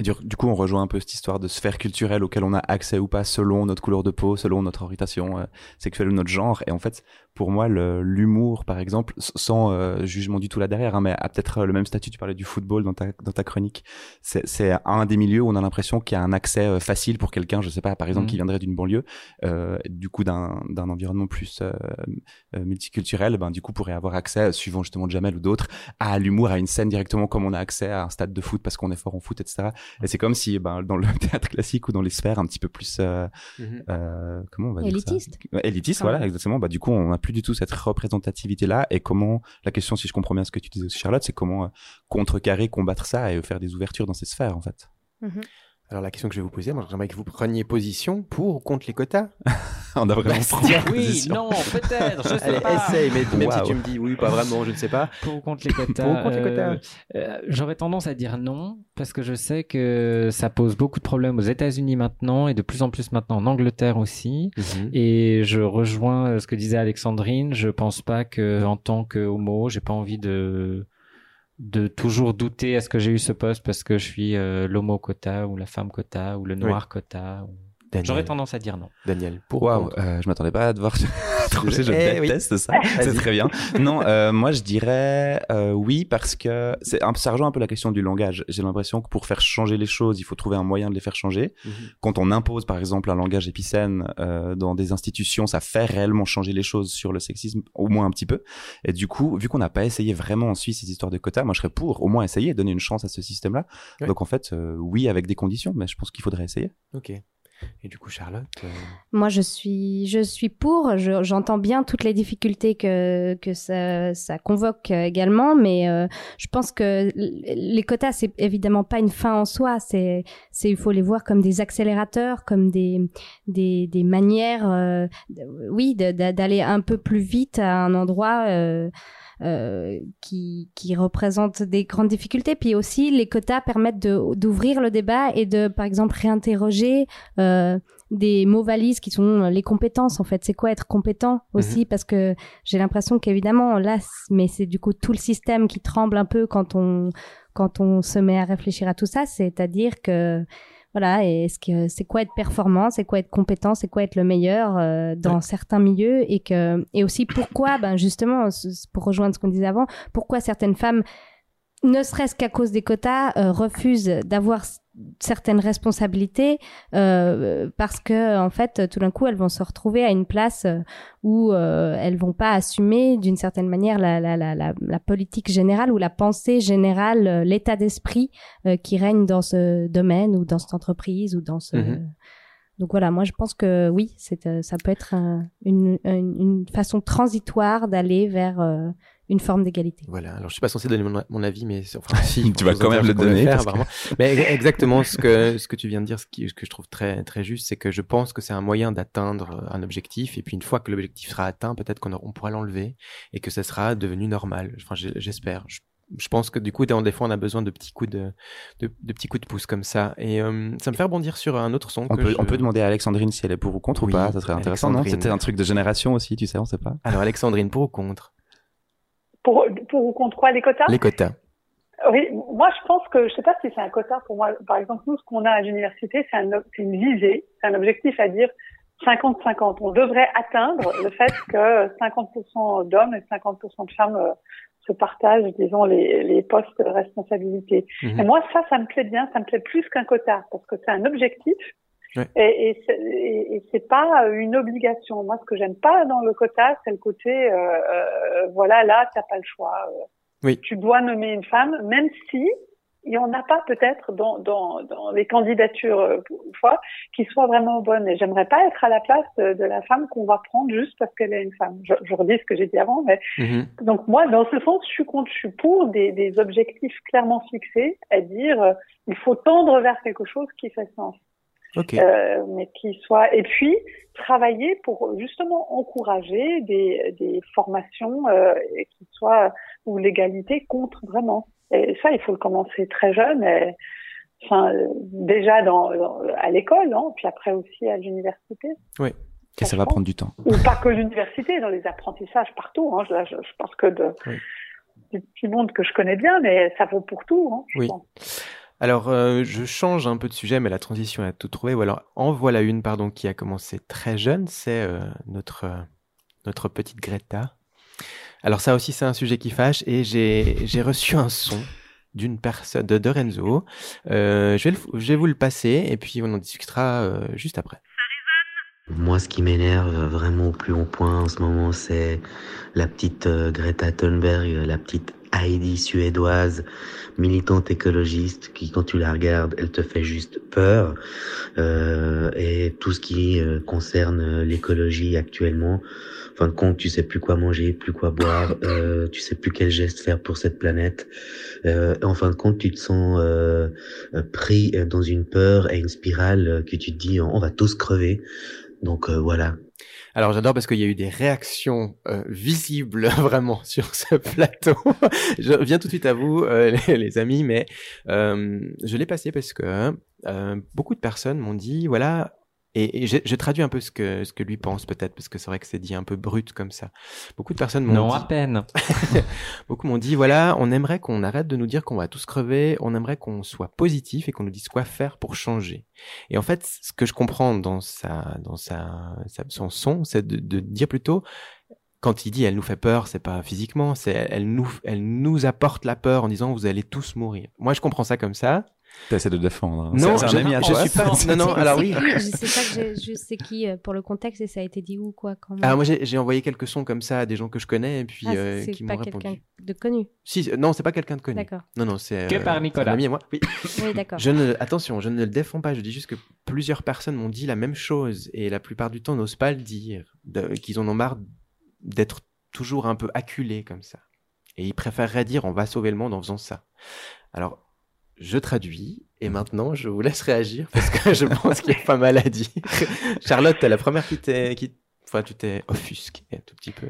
Du, du coup, on rejoint un peu cette histoire de sphère culturelle auquel on a accès ou pas selon notre couleur de peau, selon notre orientation euh, sexuelle ou notre genre. Et en fait, pour moi, le- l'humour, par exemple, sans euh, jugement du tout là derrière, hein, mais a peut-être euh, le même statut, tu parlais du football dans ta, dans ta chronique, c'est c'est un des milieux où on a l'impression qu'il y a un accès euh, facile pour quelqu'un, je sais pas, par exemple, Mhm. qui viendrait d'une banlieue, euh, du coup d'un d'un environnement plus euh, euh, multiculturel, ben, du coup, pourrait avoir accès, suivant justement Jamel ou d'autres, à l'humour, à une scène directement comme on a accès à un stade de foot parce qu'on est fort en foot, etc. Et c'est comme si ben, dans le théâtre classique ou dans les sphères un petit peu plus... euh, comment on va dire ça? Élitiste. Élitiste, voilà, exactement. Bah, du coup, on plus du tout cette représentativité-là. Et comment, la question, si je comprends bien ce que tu disais aussi, Charlotte, c'est comment euh, contrecarrer, combattre ça et faire des ouvertures dans ces sphères, en fait. Alors la question que je vais vous poser, moi j'aimerais que vous preniez position pour ou contre les quotas? on a vraiment pris Oui, position. non, peut-être, je sais Allez, pas. essaye, mais même si tu me dis oui, pas vraiment, je ne sais pas. Pour ou contre les quotas. Pour ou contre les euh, quotas euh, J'aurais tendance à dire non, parce que je sais que ça pose beaucoup de problèmes aux États-Unis maintenant, et de plus en plus maintenant en Angleterre aussi. Mhm. Et je rejoins euh, ce que disait Alexandrine. Je pense pas que en tant que homo, j'ai pas envie de de toujours douter est-ce que j'ai eu ce poste parce que je suis euh, l'homo quota ou la femme quota ou le noir quota. ou-. J'aurais tendance à dire non. Daniel, pour ou Waouh, contre euh, je m'attendais pas à devoir trancher, je Eh oui. déteste ça. C'est très bien. Non, euh, moi je dirais euh, oui parce que c'est un, ça rejoint un peu la question du langage. J'ai l'impression que pour faire changer les choses, il faut trouver un moyen de les faire changer. Mhm. Quand on impose par exemple un langage épicène euh, dans des institutions, ça fait réellement changer les choses sur le sexisme, au moins un petit peu. Et du coup, vu qu'on n'a pas essayé vraiment en Suisse ces histoires de quotas, moi je serais pour au moins essayer, donner une chance à ce système-là. Ouais. Donc en fait, euh, oui avec des conditions, mais je pense qu'il faudrait essayer. Ok. Et du coup, Charlotte. euh, Moi, je suis, je suis pour. Je- J'entends bien toutes les difficultés que que ça, ça convoque euh, également, mais euh, je pense que les quotas, c'est évidemment pas une fin en soi. C'est, c'est, il faut les voir comme des accélérateurs, comme des des, des manières, euh, oui, d'aller un peu plus vite à un endroit. Euh, qui, qui représente des grandes difficultés. Puis aussi, les quotas permettent de- d'ouvrir le débat et de, par exemple, réinterroger euh, des mots valises qui sont les compétences en fait. C'est quoi être compétent aussi? Parce que j'ai l'impression qu'évidemment là, mais c'est du coup tout le système qui tremble un peu quand on quand on se met à réfléchir à tout ça. C'est-à-dire que voilà, et est-ce que c'est quoi être performant, c'est quoi être compétent, c'est quoi être le meilleur euh, dans certains milieux et que et aussi pourquoi ben justement pour rejoindre ce qu'on disait avant, pourquoi certaines femmes ne serait-ce qu'à cause des quotas euh, refusent d'avoir certaines responsabilités euh, parce que en fait tout d'un coup elles vont se retrouver à une place euh, où euh, elles vont pas assumer d'une certaine manière la, la, la, la, politique générale ou la pensée générale, euh, l'état d'esprit euh, qui règne dans ce domaine ou dans cette entreprise ou dans ce Mhm. donc voilà, moi je pense que oui, c'est euh, ça peut être un- une, une, une façon transitoire d'aller vers euh, une forme d'égalité. Voilà. Alors, je suis pas censé donner mon, mon avis, mais enfin, si. Tu vas quand même le donner, faire, que- vraiment. Mais exactement ce que ce que tu viens de dire, ce, qui, ce que je trouve très très juste, c'est que je pense que c'est un moyen d'atteindre un objectif, et puis une fois que l'objectif sera atteint, peut-être qu'on on pourra l'enlever et que ça sera devenu normal. Enfin, j'espère. Je- je pense que du coup, dans des fois, on a besoin de petits coups de, de, de petits coups de pouce comme ça. Et euh, ça me fait rebondir sur un autre son. On que peut, je- on peut demander à Alexandrine si elle est pour ou contre Oui, ou pas. Ça serait intéressant, non? C'était un truc de génération aussi, tu sais, on sait pas. Alors, Alexandrine, pour ou contre? Pour, pour ou contre quoi, les quotas? Les quotas. Oui, moi je pense que je sais pas si c'est un quota pour moi. Par exemple, nous ce qu'on a à l'université, c'est un, une visée, c'est un objectif à dire 50-50. On devrait atteindre le fait que 50% d'hommes et 50% de femmes euh, se partagent, disons, les, les postes de responsabilité. Mhm. Et moi ça, ça me plaît bien, ça me plaît plus qu'un quota parce que c'est un objectif. Ouais. Et, et, c'est- pas une obligation. Moi, ce que j'aime pas dans le quota, c'est le côté, euh, euh, voilà, là, t'as pas le choix. euh, Oui. tu dois nommer une femme, même si il y en a pas peut-être dans, dans, dans les candidatures euh, une fois qui soient vraiment bonnes. Et j'aimerais pas être à la place de, de la femme qu'on va prendre juste parce qu'elle est une femme. Je, je redis ce que j'ai dit avant, mais Mhm. donc moi, dans ce sens, je suis contre, je suis pour des, des objectifs clairement fixés, à dire euh, il faut tendre vers quelque chose qui fait sens, Euh, mais qui soit. Et puis travailler pour justement encourager des, des formations euh, qui soient où l'égalité compte vraiment. Et ça, il faut le commencer très jeune. Et, Enfin, déjà dans, dans- à l'école, hein, puis après aussi à l'université Oui. Et ça va prendre du temps. ou pas que l'université, dans les apprentissages partout. Hein. Là, je, je pense que de, Oui. du petit monde que je connais bien, mais ça vaut pour tout. Hein, Oui. pense. Alors, euh, je change un peu de sujet, mais la transition a tout trouvé. Ou alors, en voilà une, pardon, qui a commencé très jeune, c'est euh, notre, euh, notre petite Greta. Alors ça aussi, c'est un sujet qui fâche, et j'ai reçu un son d'une personne, de, de Renzo. Euh, je, vais le- je vais vous le passer, et puis on en discutera juste après. Moi, ce qui m'énerve vraiment au plus haut point en ce moment, c'est la petite euh, Greta Thunberg, euh, la petite Heidi suédoise, militante écologiste, qui, quand tu la regardes, elle te fait juste peur. Euh, et tout ce qui concerne l'écologie actuellement, en fin de compte, tu sais plus quoi manger, plus quoi boire, euh, tu sais plus quel geste faire pour cette planète. Euh, en fin de compte, tu te sens euh, euh, pris dans une peur et une spirale que tu te dis, on va tous crever. Donc voilà. Alors j'adore parce qu'il y a eu des réactions euh, visibles vraiment sur ce plateau. je viens tout de suite à vous, euh, les, les amis, mais euh, je l'ai passé parce que beaucoup de personnes m'ont dit, voilà, et, et je, je traduis un peu ce que ce que lui pense peut-être parce que c'est vrai que c'est dit un peu brut comme ça. Beaucoup de personnes m'ont Non, dit, à peine. Beaucoup m'ont dit voilà, on aimerait qu'on arrête de nous dire qu'on va tous crever, on aimerait qu'on soit positif et qu'on nous dise quoi faire pour changer. Et en fait, ce que je comprends dans sa, dans sa, sa- son son, c'est de, de dire plutôt quand il dit elle nous fait peur, c'est pas physiquement, c'est elle nous, elle nous apporte la peur en disant vous allez tous mourir. Moi, je comprends ça comme ça. T'essaies de défendre. hein. Non, C'est- c'est je- un ami à je toi. suis pas- non, non, C'est- alors c'est oui. qui je sais pas que j'ai- je sais qui euh, pour le contexte et ça a été dit où quoi quand même. Alors moi, j'ai envoyé quelques sons comme ça à des gens que je connais et puis Ah, euh, c'est qui pas m'ont quelqu'un répondu. de connu. Si, non, c'est pas quelqu'un de connu. D'accord. Non, non, c'est Que euh, par c'est un Nicolas. ami à moi. Oui. Oui, d'accord. Je ne, attention, je ne le défends pas. Je dis juste que plusieurs personnes m'ont dit la même chose et la plupart du temps n'osent pas le dire, qu'ils en ont marre d'être toujours un peu acculés comme ça. Et ils préféreraient dire on va sauver le monde en faisant ça. Alors, je traduis et maintenant je vous laisse réagir parce que je pense qu'il y a pas mal à dire. Charlotte, t'es la première qui t'est, qui, enfin, tu t'es offusquée un tout petit peu.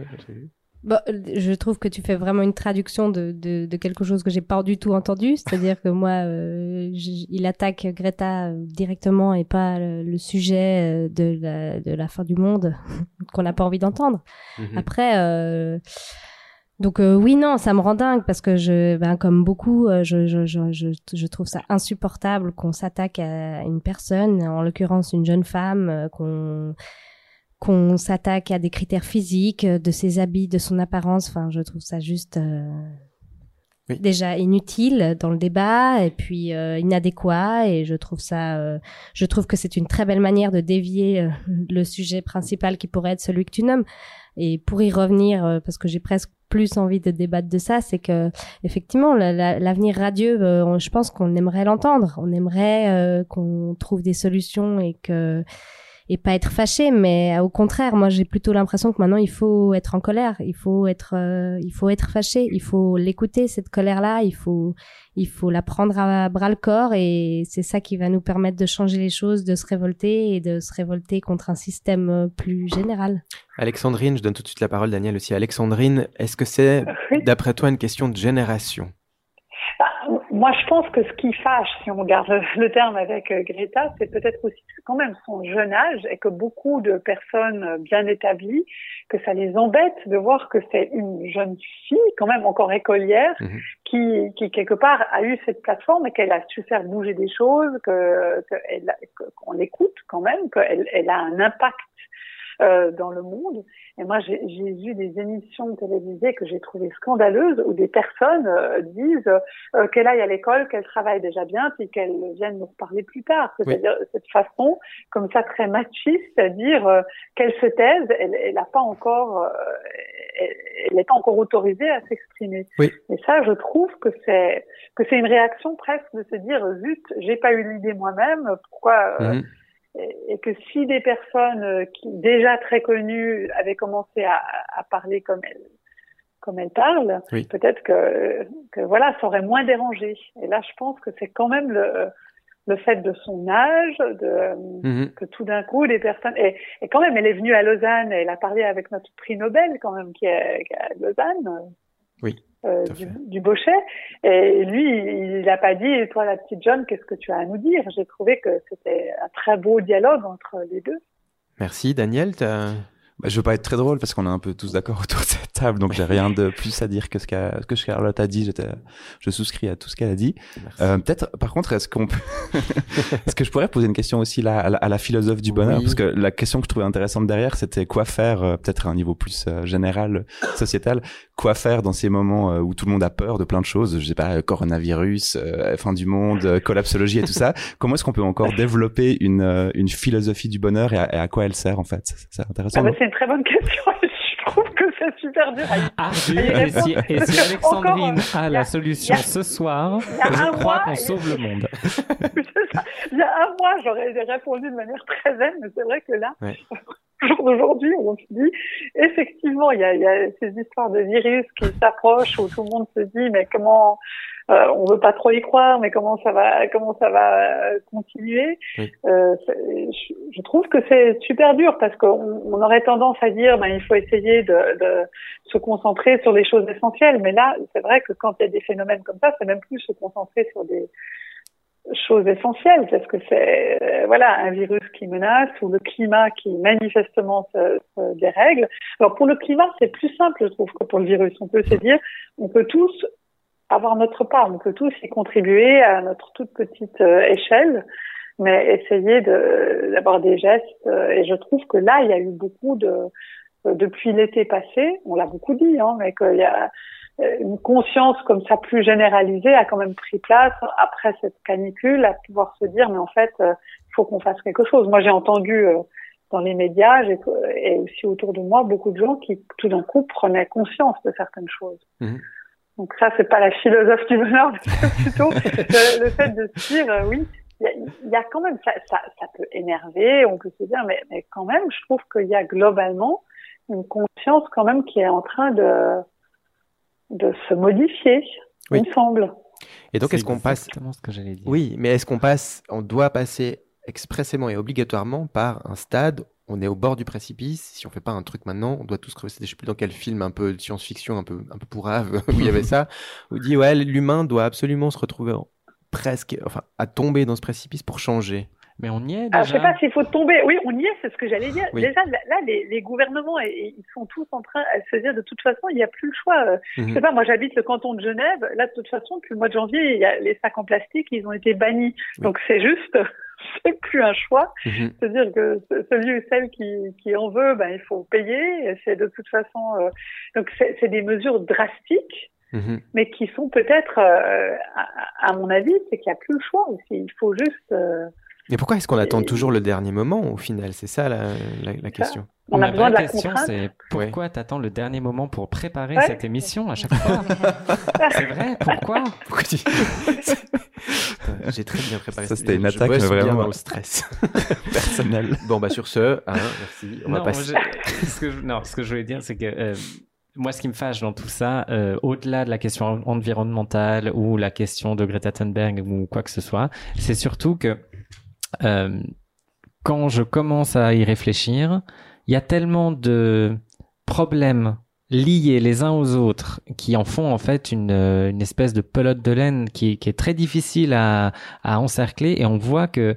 Bon, euh, je trouve que tu fais vraiment une traduction de, de, de quelque chose que j'ai pas du tout entendu. C'est-à-dire que moi, euh, il attaque Greta euh, directement et pas le, le sujet euh, de la, de la fin du monde qu'on n'a pas envie d'entendre. Mhm. Après, euh, donc euh, oui, non, ça me rend dingue parce que je, ben, comme beaucoup, euh, je, je, je, je, je trouve ça insupportable qu'on s'attaque à une personne, en l'occurrence une jeune femme, euh, qu'on qu'on s'attaque à des critères physiques, euh, de ses habits, de son apparence. Enfin, je trouve ça juste euh, Oui. déjà inutile dans le débat et puis euh, inadéquat. Et je trouve ça, euh, je trouve que c'est une très belle manière de dévier le sujet principal qui pourrait être celui que tu nommes. Et pour y revenir, euh, parce que j'ai presque plus envie de débattre de ça, c'est que effectivement la- la- l'avenir radieux, euh, je pense qu'on aimerait l'entendre, on aimerait euh, qu'on trouve des solutions et que et pas être fâché, mais au contraire, moi j'ai plutôt l'impression que maintenant il faut être en colère, il faut être, euh, il faut être fâché, il faut l'écouter cette colère-là, il faut, il faut la prendre à bras le corps et c'est ça qui va nous permettre de changer les choses, de se révolter et de se révolter contre un système euh, plus général. Alexandrine, je donne tout de suite la parole, Daniel aussi. Alexandrine, est-ce que c'est, d'après toi, une question de génération? Moi, je pense que ce qui fâche, si on garde le, terme avec euh, Greta, c'est peut-être aussi quand même son jeune âge et que beaucoup de personnes euh, bien établies, que ça les embête de voir que c'est une jeune fille, quand même encore écolière, Mhm. qui, qui quelque part a eu cette plateforme et qu'elle a su faire bouger des choses, que, que elle a- que- qu'on l'écoute quand même, qu'elle elle a un impact euh, dans le monde. Et moi, j'ai vu des émissions télévisées que j'ai trouvées scandaleuses où des personnes euh, disent euh, qu'elle aille à l'école, qu'elle travaille déjà bien, puis qu'elle vienne nous reparler plus tard. C'est-à-dire cette façon, comme ça, très machiste, à dire euh, qu'elle se taise, elle n'a pas encore, euh, elle- n'est pas encore autorisée à s'exprimer. Oui. Et ça, je trouve que c'est que c'est une réaction presque de se dire zut, j'ai pas eu l'idée moi-même, pourquoi euh, Mhm. Et, et que si des personnes euh, qui déjà très connues avaient commencé à, à parler comme elle comme elle parle, Oui. peut-être que que voilà, ça aurait moins dérangé. Et là, je pense que c'est quand même le le fait de son âge, de Mhm. que tout d'un coup des personnes et, et quand même elle est venue à Lausanne, elle a parlé avec notre prix Nobel quand même qui est, qui est à Lausanne. Oui, euh, du, du Bochet et lui il n'a pas dit toi la petite John qu'est-ce que tu as à nous dire? J'ai trouvé que c'était un très beau dialogue entre les deux. Merci Daniel. Bah, je veux pas être très drôle parce qu'on est un peu tous d'accord autour de cette table, donc j'ai rien de plus à dire que ce, qu'a- ce que Charlotte a dit. J'étais, je souscris à tout ce qu'elle a dit. Euh, peut-être, par contre, est-ce qu'on peut, est-ce que je pourrais poser une question aussi là à la, à la philosophe du bonheur, Oui. parce que la question que je trouvais intéressante derrière, c'était quoi faire, euh, peut-être à un niveau plus euh, général, sociétal, quoi faire dans ces moments euh, où tout le monde a peur de plein de choses, je sais pas, euh, coronavirus, euh, fin du monde, euh, collapsologie et tout ça. Comment est-ce qu'on peut encore développer une euh, une philosophie du bonheur et à, et à quoi elle sert en fait? C'est intéressant. ah bah, c'est une très bonne question je trouve que c'est super dur Ah, et si, et si Alexandrine encore, a la solution a- ce soir, il y a je un crois qu'on sauve le monde. il y a un mois j'aurais répondu de manière très zen mais c'est vrai que là Ouais. au jour d'aujourd'hui on se dit effectivement il y a, il y a ces histoires de virus qui s'approchent où tout le monde se dit mais comment euh, on veut pas trop y croire mais comment ça va comment ça va euh, continuer? Oui. Euh, je, je trouve que c'est super dur parce qu'on on aurait tendance à dire ben il faut essayer de, de se concentrer sur les choses essentielles mais là c'est vrai que quand il y a des phénomènes comme ça c'est même plus se concentrer sur des choses essentielles parce que c'est euh, voilà un virus qui menace ou le climat qui manifestement se, se dérègle. Alors pour le climat c'est plus simple je trouve que pour le virus. On peut se dire on peut tous avoir notre part, on peut tous y contribuer à notre toute petite euh, échelle, mais essayer d'avoir des gestes. euh, et je trouve que là il y a eu beaucoup de euh, depuis l'été passé, on l'a beaucoup dit, hein, mais qu'il y a une conscience comme ça plus généralisée a quand même pris place après cette canicule à pouvoir se dire mais en fait il faut qu'on fasse quelque chose. Moi j'ai entendu dans les médias et aussi autour de moi beaucoup de gens qui tout d'un coup prenaient conscience de certaines choses. Mhm. Donc ça c'est pas la philosophe du bonheur, mais plutôt le, le fait de se dire euh, oui il y a, il y a quand même ça, ça, ça peut énerver, on peut se dire mais, mais quand même je trouve qu'il y a globalement une conscience quand même qui est en train de de se modifier, Oui. il me semble. Et donc, est-ce qu'on passe exactement ce que j'allais dire. Oui, mais est-ce qu'on passe, on doit passer expressément et obligatoirement par un stade, on est au bord du précipice, si on fait pas un truc maintenant, on doit tous crever. Je sais plus dans quel film un peu de science-fiction, un peu, un peu pourrave, où il y avait ça, où dit, ouais, l'humain doit absolument se retrouver en- presque, enfin, à tomber dans ce précipice pour changer. Mais on y est Alors, je sais déjà. pas s'il faut tomber. Oui, on y est, c'est ce que j'allais dire. Oui. Déjà, là, les, les gouvernements, et- et ils sont tous en train à se dire de toute façon, il n'y a plus le choix. Euh, Je Mhm. sais pas, moi j'habite le canton de Genève. Là, de toute façon, depuis le mois de janvier, il y a les sacs en plastique, ils ont été bannis. Oui. Donc c'est juste, c'est plus un choix. Mhm. C'est-à-dire que ce- celui ou celle qui, qui en veut, ben il faut payer. C'est de toute façon. euh, Donc c'est c'est des mesures drastiques, Mhm. mais qui sont peut-être, euh, à, à mon avis, c'est qu'il n'y a plus le choix aussi. Il faut juste. euh, Mais pourquoi est-ce qu'on attend toujours le dernier moment au final? C'est ça la, la, la question. on la a besoin de la question, c'est pourquoi t'attends le dernier moment pour préparer Ouais. cette émission à chaque fois? C'est vrai, pourquoi? Pourquoi tu- J'ai très bien préparé. Ça, c'était une attaque, vraiment. dans le stress. Personnel. bon, bah sur ce, hein, merci. On va non, passer. je- ce que je, non, ce que je voulais dire, c'est que euh, moi, ce qui me fâche dans tout ça, euh, au-delà de la question en- environnementale ou la question de Greta Thunberg ou quoi que ce soit, c'est surtout que euh, quand je commence à y réfléchir, il y a tellement de problèmes liés les uns aux autres, qui en font en fait une, euh, une espèce de pelote de laine qui, qui est très difficile à, à encercler. Et on voit que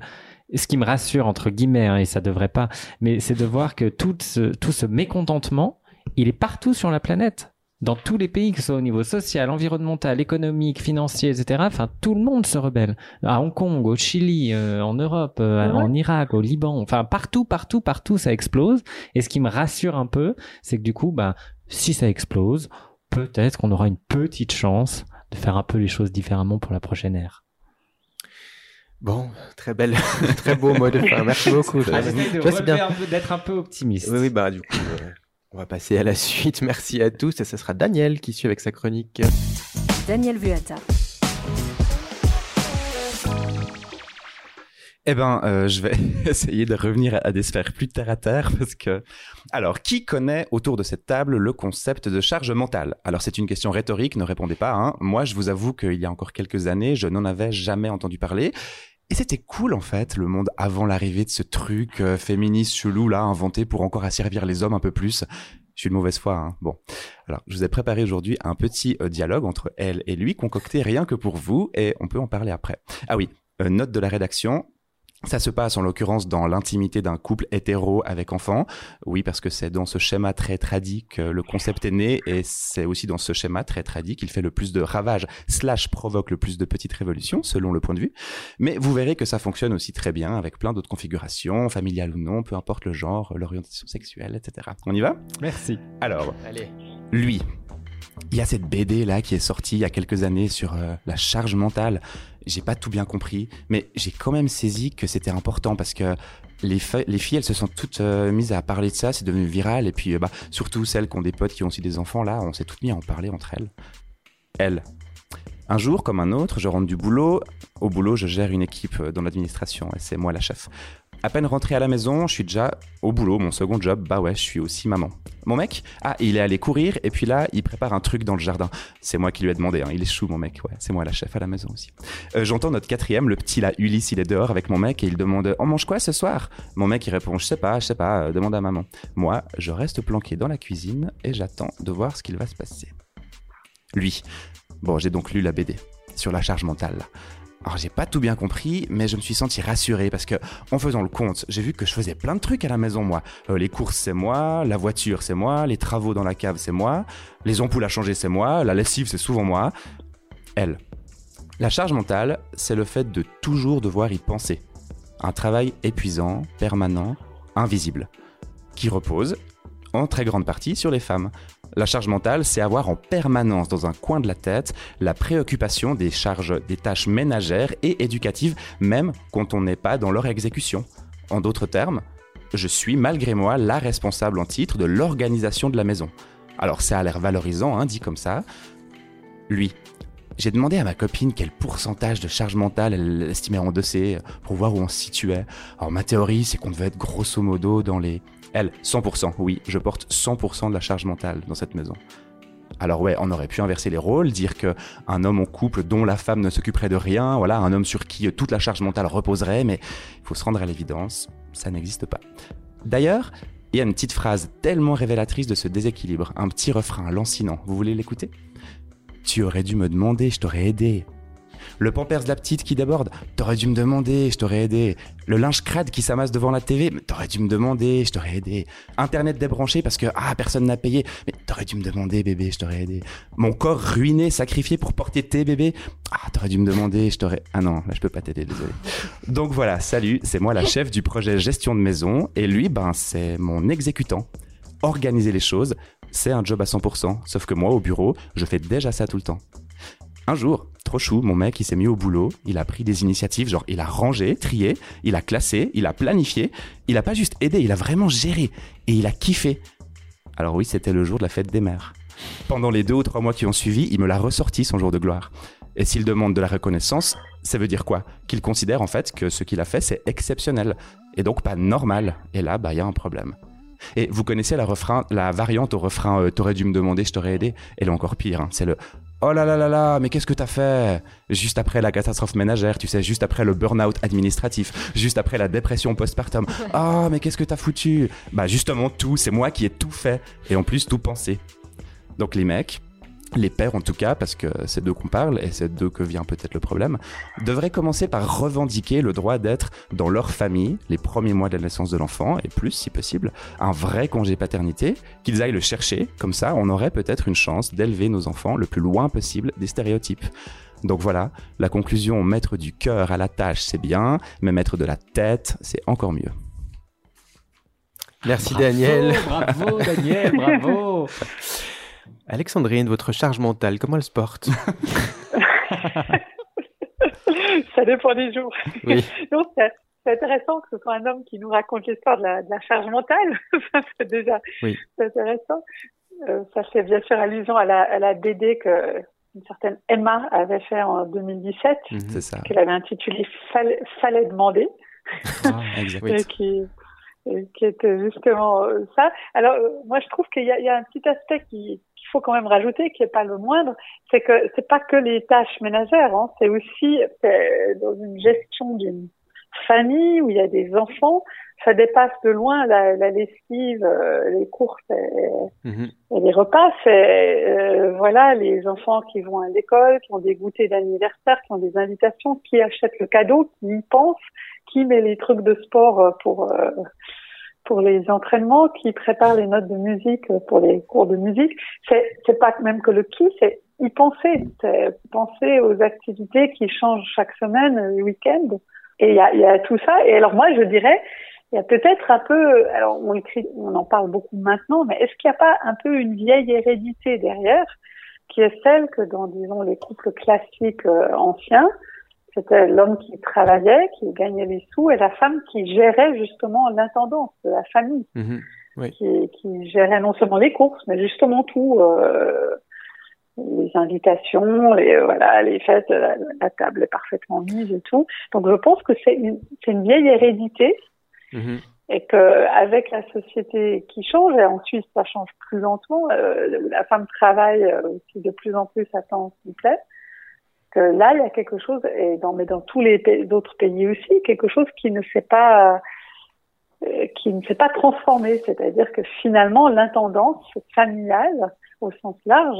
ce qui me rassure entre guillemets, hein, et ça devrait pas, mais c'est de voir que tout ce, tout ce mécontentement, il est partout sur la planète dans tous les pays, que ce soit au niveau social, environnemental, économique, financier, etc. Enfin, tout le monde se rebelle. À Hong Kong, au Chili, euh, en Europe, euh, Ouais. en Irak, au Liban. Enfin, partout, partout, partout, ça explose. Et ce qui me rassure un peu, c'est que du coup, bah, si ça explose, peut-être qu'on aura une petite chance de faire un peu les choses différemment pour la prochaine ère. Bon, très belle, très beau mot de fin. Merci beaucoup. Ah, j'essaie d'être un peu optimiste. Oui, oui, bah du coup, euh, on va passer à la suite. Merci à tous. Et ce sera Daniel qui suit avec sa chronique. Daniel Vuata. Eh ben, euh, je vais essayer de revenir à, des sphères plus terre à terre parce que, alors, qui connaît autour de cette table le concept de charge mentale? Alors, c'est une question rhétorique, ne répondez pas. Hein. Moi, je vous avoue qu'il y a encore quelques années, je n'en avais jamais entendu parler. Et c'était cool en fait, le monde avant l'arrivée de ce truc euh, féministe chelou là, inventé pour encore asservir les hommes un peu plus. Je suis de mauvaise foi. Hein. Bon, alors je vous ai préparé aujourd'hui un petit euh, dialogue entre elle et lui, concocté rien que pour vous, et on peut en parler après. Ah oui, euh, note de la rédaction. Ça se passe en l'occurrence dans l'intimité d'un couple hétéro avec enfant. Oui, parce que c'est dans ce schéma très tradit que le concept est né et c'est aussi dans ce schéma très tradit qu'il fait le plus de ravages slash provoque le plus de petites révolutions selon le point de vue. Mais vous verrez que ça fonctionne aussi très bien avec plein d'autres configurations, familiales ou non, peu importe le genre, l'orientation sexuelle, etc. On y va? Merci. Alors, Allez. lui. Il y a cette BD là qui est sortie il y a quelques années sur euh, la charge mentale. J'ai pas tout bien compris, mais j'ai quand même saisi que c'était important parce que les, filles, elles se sont toutes euh, mises à parler de ça, c'est devenu viral. Et puis, euh, bah, surtout celles qui ont des potes qui ont aussi des enfants, là, on s'est toutes mis à en parler entre elles. Elle. Un jour, comme un autre, je rentre du boulot. Au boulot, je gère une équipe dans l'administration et c'est moi la chef. À peine rentré à la maison, je suis déjà au boulot, mon second job, bah ouais, je suis aussi maman. Mon mec, ah, il est allé courir et puis là, il prépare un truc dans le jardin. C'est moi qui lui ai demandé, hein, il est chou mon mec, ouais, c'est moi la chef à la maison aussi. Euh, J'entends notre quatrième, le petit là, Ulysse, il est dehors avec mon mec et il demande On mange quoi ce soir? Mon mec il répond Je sais pas, je sais pas, euh, demande à maman. Moi, je reste planqué dans la cuisine et j'attends de voir ce qu'il va se passer. Lui, bon, j'ai donc lu la BD sur la charge mentale. Alors j'ai pas tout bien compris, mais je me suis senti rassuré parce que en faisant le compte, j'ai vu que je faisais plein de trucs à la maison moi. Euh, les courses c'est moi, la voiture c'est moi, les travaux dans la cave c'est moi, les ampoules à changer c'est moi, la lessive c'est souvent moi. Elle. La charge mentale, c'est le fait de toujours devoir y penser. Un travail épuisant, permanent, invisible, qui repose en très grande partie sur les femmes. La charge mentale, c'est avoir en permanence dans un coin de la tête la préoccupation des charges des tâches ménagères et éducatives, même quand on n'est pas dans leur exécution. En d'autres termes, je suis malgré moi la responsable en titre de l'organisation de la maison. Alors ça a l'air valorisant, hein, dit comme ça. Lui. J'ai demandé à ma copine quel pourcentage de charge mentale elle estimait endosser pour voir où on se situait. Alors ma théorie, c'est qu'on devait être grosso modo dans les... Elle, 100%, oui, je porte 100% de la charge mentale dans cette maison. Alors ouais, on aurait pu inverser les rôles, dire que un homme en couple dont la femme ne s'occuperait de rien, voilà, un homme sur qui euh, toute la charge mentale reposerait, mais il faut se rendre à l'évidence, ça n'existe pas. D'ailleurs, il y a une petite phrase tellement révélatrice de ce déséquilibre, un petit refrain lancinant. Vous voulez l'écouter? Tu aurais dû me demander, je t'aurais aidé. Le pampers de la petite qui déborde, t'aurais dû me demander, je t'aurais aidé. Le linge crade qui s'amasse devant la TV, t'aurais dû me demander, je t'aurais aidé. Internet débranché parce que ah personne n'a payé, mais t'aurais dû me demander bébé, je t'aurais aidé. Mon corps ruiné, sacrifié pour porter tes bébés, ah t'aurais dû me demander, je t'aurais ah non là je peux pas t'aider désolé. Donc voilà, salut, c'est moi la chef du projet gestion de maison et lui ben c'est mon exécutant. Organiser les choses, c'est un job à 100%, sauf que moi au bureau, je fais déjà ça tout le temps. Un jour, trop chou, mon mec, il s'est mis au boulot, il a pris des initiatives, genre il a rangé, trié, il a classé, il a planifié, il a pas juste aidé, il a vraiment géré, et il a kiffé. Alors oui, c'était le jour de la fête des mères. Pendant les deux ou trois mois qui ont suivi, il me l'a ressorti son jour de gloire. Et s'il demande de la reconnaissance, ça veut dire quoi? Qu'il considère en fait que ce qu'il a fait c'est exceptionnel, et donc pas normal. Et là, bah il y a un problème. Et vous connaissez la, variante au refrain euh, T'aurais dû me demander, je t'aurais aidé Elle est encore pire, hein. c'est le Oh là là là là, mais qu'est-ce que t'as fait? Juste après la catastrophe ménagère, tu sais, juste après le burn-out administratif, juste après la dépression postpartum. Ah, mais qu'est-ce que t'as foutu? Bah justement tout, c'est moi qui ai tout fait, et en plus tout pensé. Donc les mecs, les pères en tout cas, parce que c'est d'eux qu'on parle et c'est d'eux que vient peut-être le problème, devraient commencer par revendiquer le droit d'être dans leur famille les premiers mois de la naissance de l'enfant et plus si possible, un vrai congé paternité, qu'ils aillent le chercher, comme ça on aurait peut-être une chance d'élever nos enfants le plus loin possible des stéréotypes. Donc voilà, la conclusion, mettre du cœur à la tâche, c'est bien, mais mettre de la tête, c'est encore mieux. Merci Bravo, Daniel. Bravo Daniel, bravo. Alexandrine, votre charge mentale, comment elle se porte Ça dépend des jours. Oui. Donc, c'est c'est intéressant que ce soit un homme qui nous raconte l'histoire de la, de la charge mentale. Ça, c'est déjà Oui. c'est intéressant. Euh, ça fait bien sûr allusion à la, à la BD que une certaine Emma avait fait en 2017, C'est ça. qu'elle avait intitulée Fallait, Fallait demander. Ah, et qui, et qui était justement ça. Alors, euh, moi, je trouve qu'il y a, il y a un petit aspect qui- faut quand même rajouter, qui est pas le moindre, c'est que c'est pas que les tâches ménagères, hein, c'est aussi c'est dans une gestion d'une famille où il y a des enfants, ça dépasse de loin la, la lessive, euh, les courses et, Mhm. et les repas. C'est euh, voilà les enfants qui vont à l'école, qui ont des goûters d'anniversaire, qui ont des invitations, qui achètent le cadeau, qui y pensent, qui met les trucs de sport euh, pour euh, pour les entraînements, qui prépare les notes de musique euh, pour les cours de musique. C'est pas même que le qui, c'est y penser, c'est penser aux activités qui changent chaque semaine, euh, le week-end. Et il y a, y a tout ça. Et alors moi, je dirais, il y a peut-être un peu, alors on écrit, on en parle beaucoup maintenant, mais est-ce qu'il n'y a pas un peu une vieille hérédité derrière, qui est celle que dans, disons, les couples classiques euh, anciens, c'était l'homme qui travaillait, qui gagnait les sous, et la femme qui gérait justement l'intendance de la famille, Mhm. Oui. qui, qui gérait non seulement les courses, mais justement tout, euh, les invitations, les euh, voilà, les fêtes, la, la table est parfaitement mise et tout. Donc je pense que c'est une, une vieille hérédité Mhm. et que avec la société qui change, et en Suisse ça change plus lentement, euh, la femme travaille euh, aussi de plus en plus à temps complet. Que là il y a quelque chose, et dans mais dans tous les pays- d'autres pays aussi, quelque chose qui ne s'est pas euh, qui ne s'est pas transformé, c'est-à-dire que finalement l'intendance familiale au sens large,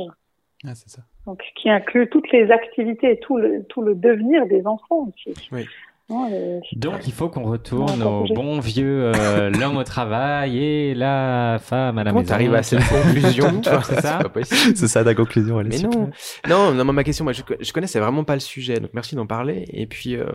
Ah, ça. donc qui inclut toutes les activités et tout le tout le devenir des enfants aussi. Oui. Les- Donc il faut qu'on retourne Non, au bon vieux euh, l'homme au travail et la femme à la Comment maison. t'arrives à cette conclusion, C'est ça. C'est ça la conclusion. elle Mais non, non, non, ma question, moi, je, je connaissais vraiment pas le sujet, donc merci d'en parler. Et puis, euh,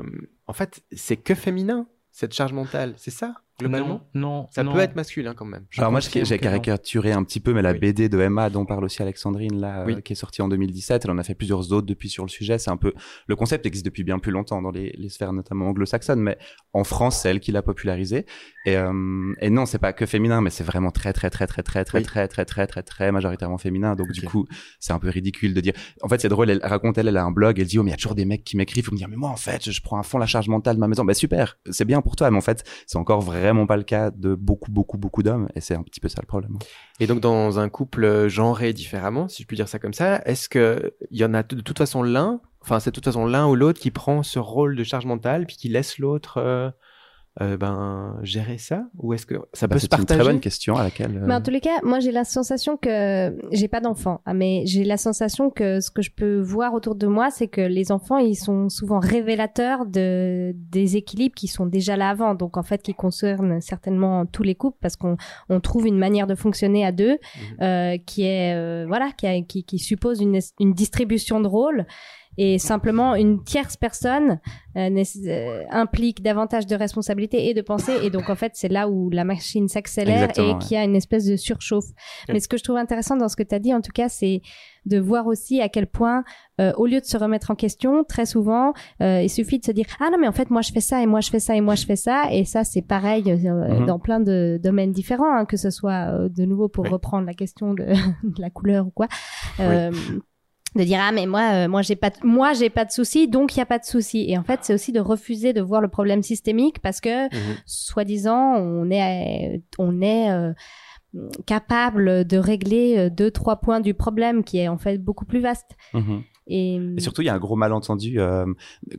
en fait, c'est que féminin cette charge mentale, c'est ça? Globalement Non, non. Ça non. peut être masculin quand même. Alors moi, j'ai caricaturé un petit peu, mais la Oui. BD de Emma, dont parle aussi Alexandrine, là, euh, qui est sortie en 2017, elle en a fait plusieurs autres depuis sur le sujet. C'est un peu le concept existe depuis bien plus longtemps dans les, les sphères notamment anglo-saxonnes, mais en France, c'est elle qui l'a popularisé. Et, euh, et non, c'est pas que féminin, mais c'est vraiment très très très très très très Oui. très très très très très majoritairement féminin. Donc du coup, c'est un peu ridicule de dire. En fait, c'est drôle. Elle raconte elle, elle a un blog. Elle dit oh mais il y a toujours des mecs qui m'écrivent pour me dire mais moi en fait, je prends à fond la charge mentale de ma maison. Bah super, c'est bien pour toi, mais en fait, c'est encore vraiment pas le cas de beaucoup beaucoup beaucoup d'hommes. Et c'est un petit peu ça le problème. Et donc, dans un couple genré différemment, si je puis dire ça comme ça, est-ce que il y en a de toute façon l'un, enfin, c'est de toute façon l'un ou l'autre qui prend ce rôle de charge mentale, puis qui laisse l'autre, euh, euh, ben, gérer ça Ou est-ce que ça Bah, peut se c'est une partager très bonne question à laquelle. euh, Mais en tous les cas, moi j'ai la sensation que j'ai pas d'enfants, hein, mais j'ai la sensation que ce que je peux voir autour de moi, c'est que les enfants ils sont souvent révélateurs de des équilibres qui sont déjà là avant, donc en fait qui concernent certainement tous les couples parce qu'on on trouve une manière de fonctionner à deux euh, qui est euh, voilà qui, a- qui qui suppose une une distribution de rôles. Et simplement, une tierce personne euh, euh, implique davantage de responsabilités et de pensée. Et donc, en fait, c'est là où la machine s'accélère et ouais. qu'il y a une espèce de surchauffe. Mais ce que je trouve intéressant dans ce que tu as dit, en tout cas, c'est de voir aussi à quel point, euh, au lieu de se remettre en question, très souvent, euh, il suffit de se dire ah non mais en fait moi je fais ça et moi je fais ça et moi je fais ça et ça c'est pareil euh, Mhm. dans plein de domaines différents, hein, que ce soit euh, de nouveau pour Oui. reprendre la question de, de la couleur ou quoi. De dire ah mais moi euh, moi j'ai pas de, moi j'ai pas de souci donc il y a pas de souci et en fait c'est aussi de refuser de voir le problème systémique parce que Mhm. soi-disant on est euh, on est euh, capable de régler euh, deux trois points du problème qui est en fait beaucoup plus vaste mhm. Et, Et surtout, il y a un gros malentendu. euh,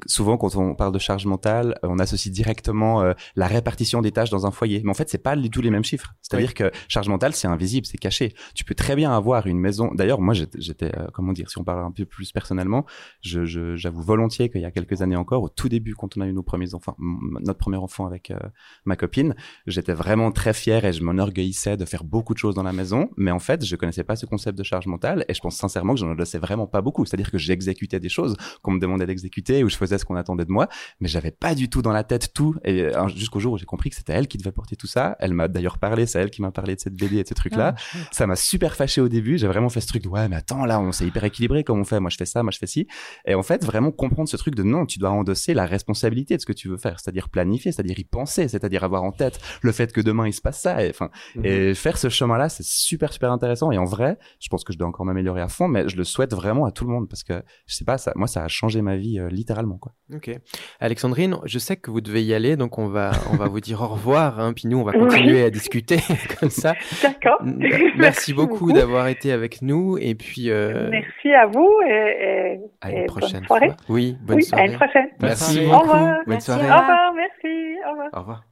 souvent, quand on parle de charge mentale, euh, on associe directement euh, la répartition des tâches dans un foyer. Mais en fait, c'est pas du tout les mêmes chiffres. C'est-à-dire que charge mentale, c'est invisible, c'est caché. Tu peux très bien avoir une maison. D'ailleurs, moi, j'étais, euh, comment dire, si on parle un peu plus personnellement, je, je- j'avoue volontiers qu'il y a quelques années encore, au tout début, quand on a eu nos premiers enfants, notre premier enfant avec euh, ma copine, j'étais vraiment très fier et je m'enorgueillissais de faire beaucoup de choses dans la maison. Mais en fait, je connaissais pas ce concept de charge mentale et je pense sincèrement que j'en laissais vraiment pas beaucoup. C'est-à-dire que j'exécutais des choses qu'on me demandait d'exécuter ou je faisais ce qu'on attendait de moi, mais j'avais pas du tout dans la tête tout. Et euh, jusqu'au jour où j'ai compris que c'était elle qui devait porter tout ça. Elle m'a d'ailleurs parlé, c'est elle qui m'a parlé de cette BD et de ces trucs-là. Ah, ça m'a super fâché au début. J'ai vraiment fait ce truc de ouais, mais attends, là, on s'est hyper équilibré comme on fait? Moi, je fais ça, moi, je fais ci. Et en fait, vraiment comprendre ce truc de non, tu dois endosser la responsabilité de ce que tu veux faire, c'est-à-dire planifier, c'est-à-dire y penser, c'est-à-dire avoir en tête le fait que demain il se passe ça. Et enfin, Mhm. et faire ce chemin-là, c'est super super intéressant. Et en vrai, je pense que je dois encore m'améliorer à fond, mais je le souhaite vraiment à tout le monde parce que je sais pas, ça, moi, ça a changé ma vie euh, littéralement, quoi. Ok. Alexandrine, je sais que vous devez y aller, donc on va, on va vous dire au revoir, hein, puis nous, on va Oui. continuer à discuter comme ça. D'accord. Merci beaucoup d'avoir été avec nous, et puis euh, Merci à vous et, et, à et une bonne prochaine soirée. fois. Oui, bonne oui, soirée. à une prochaine. Merci Au beaucoup. revoir. Bonne Merci, soirée. au Au revoir, merci. Au revoir. Au revoir.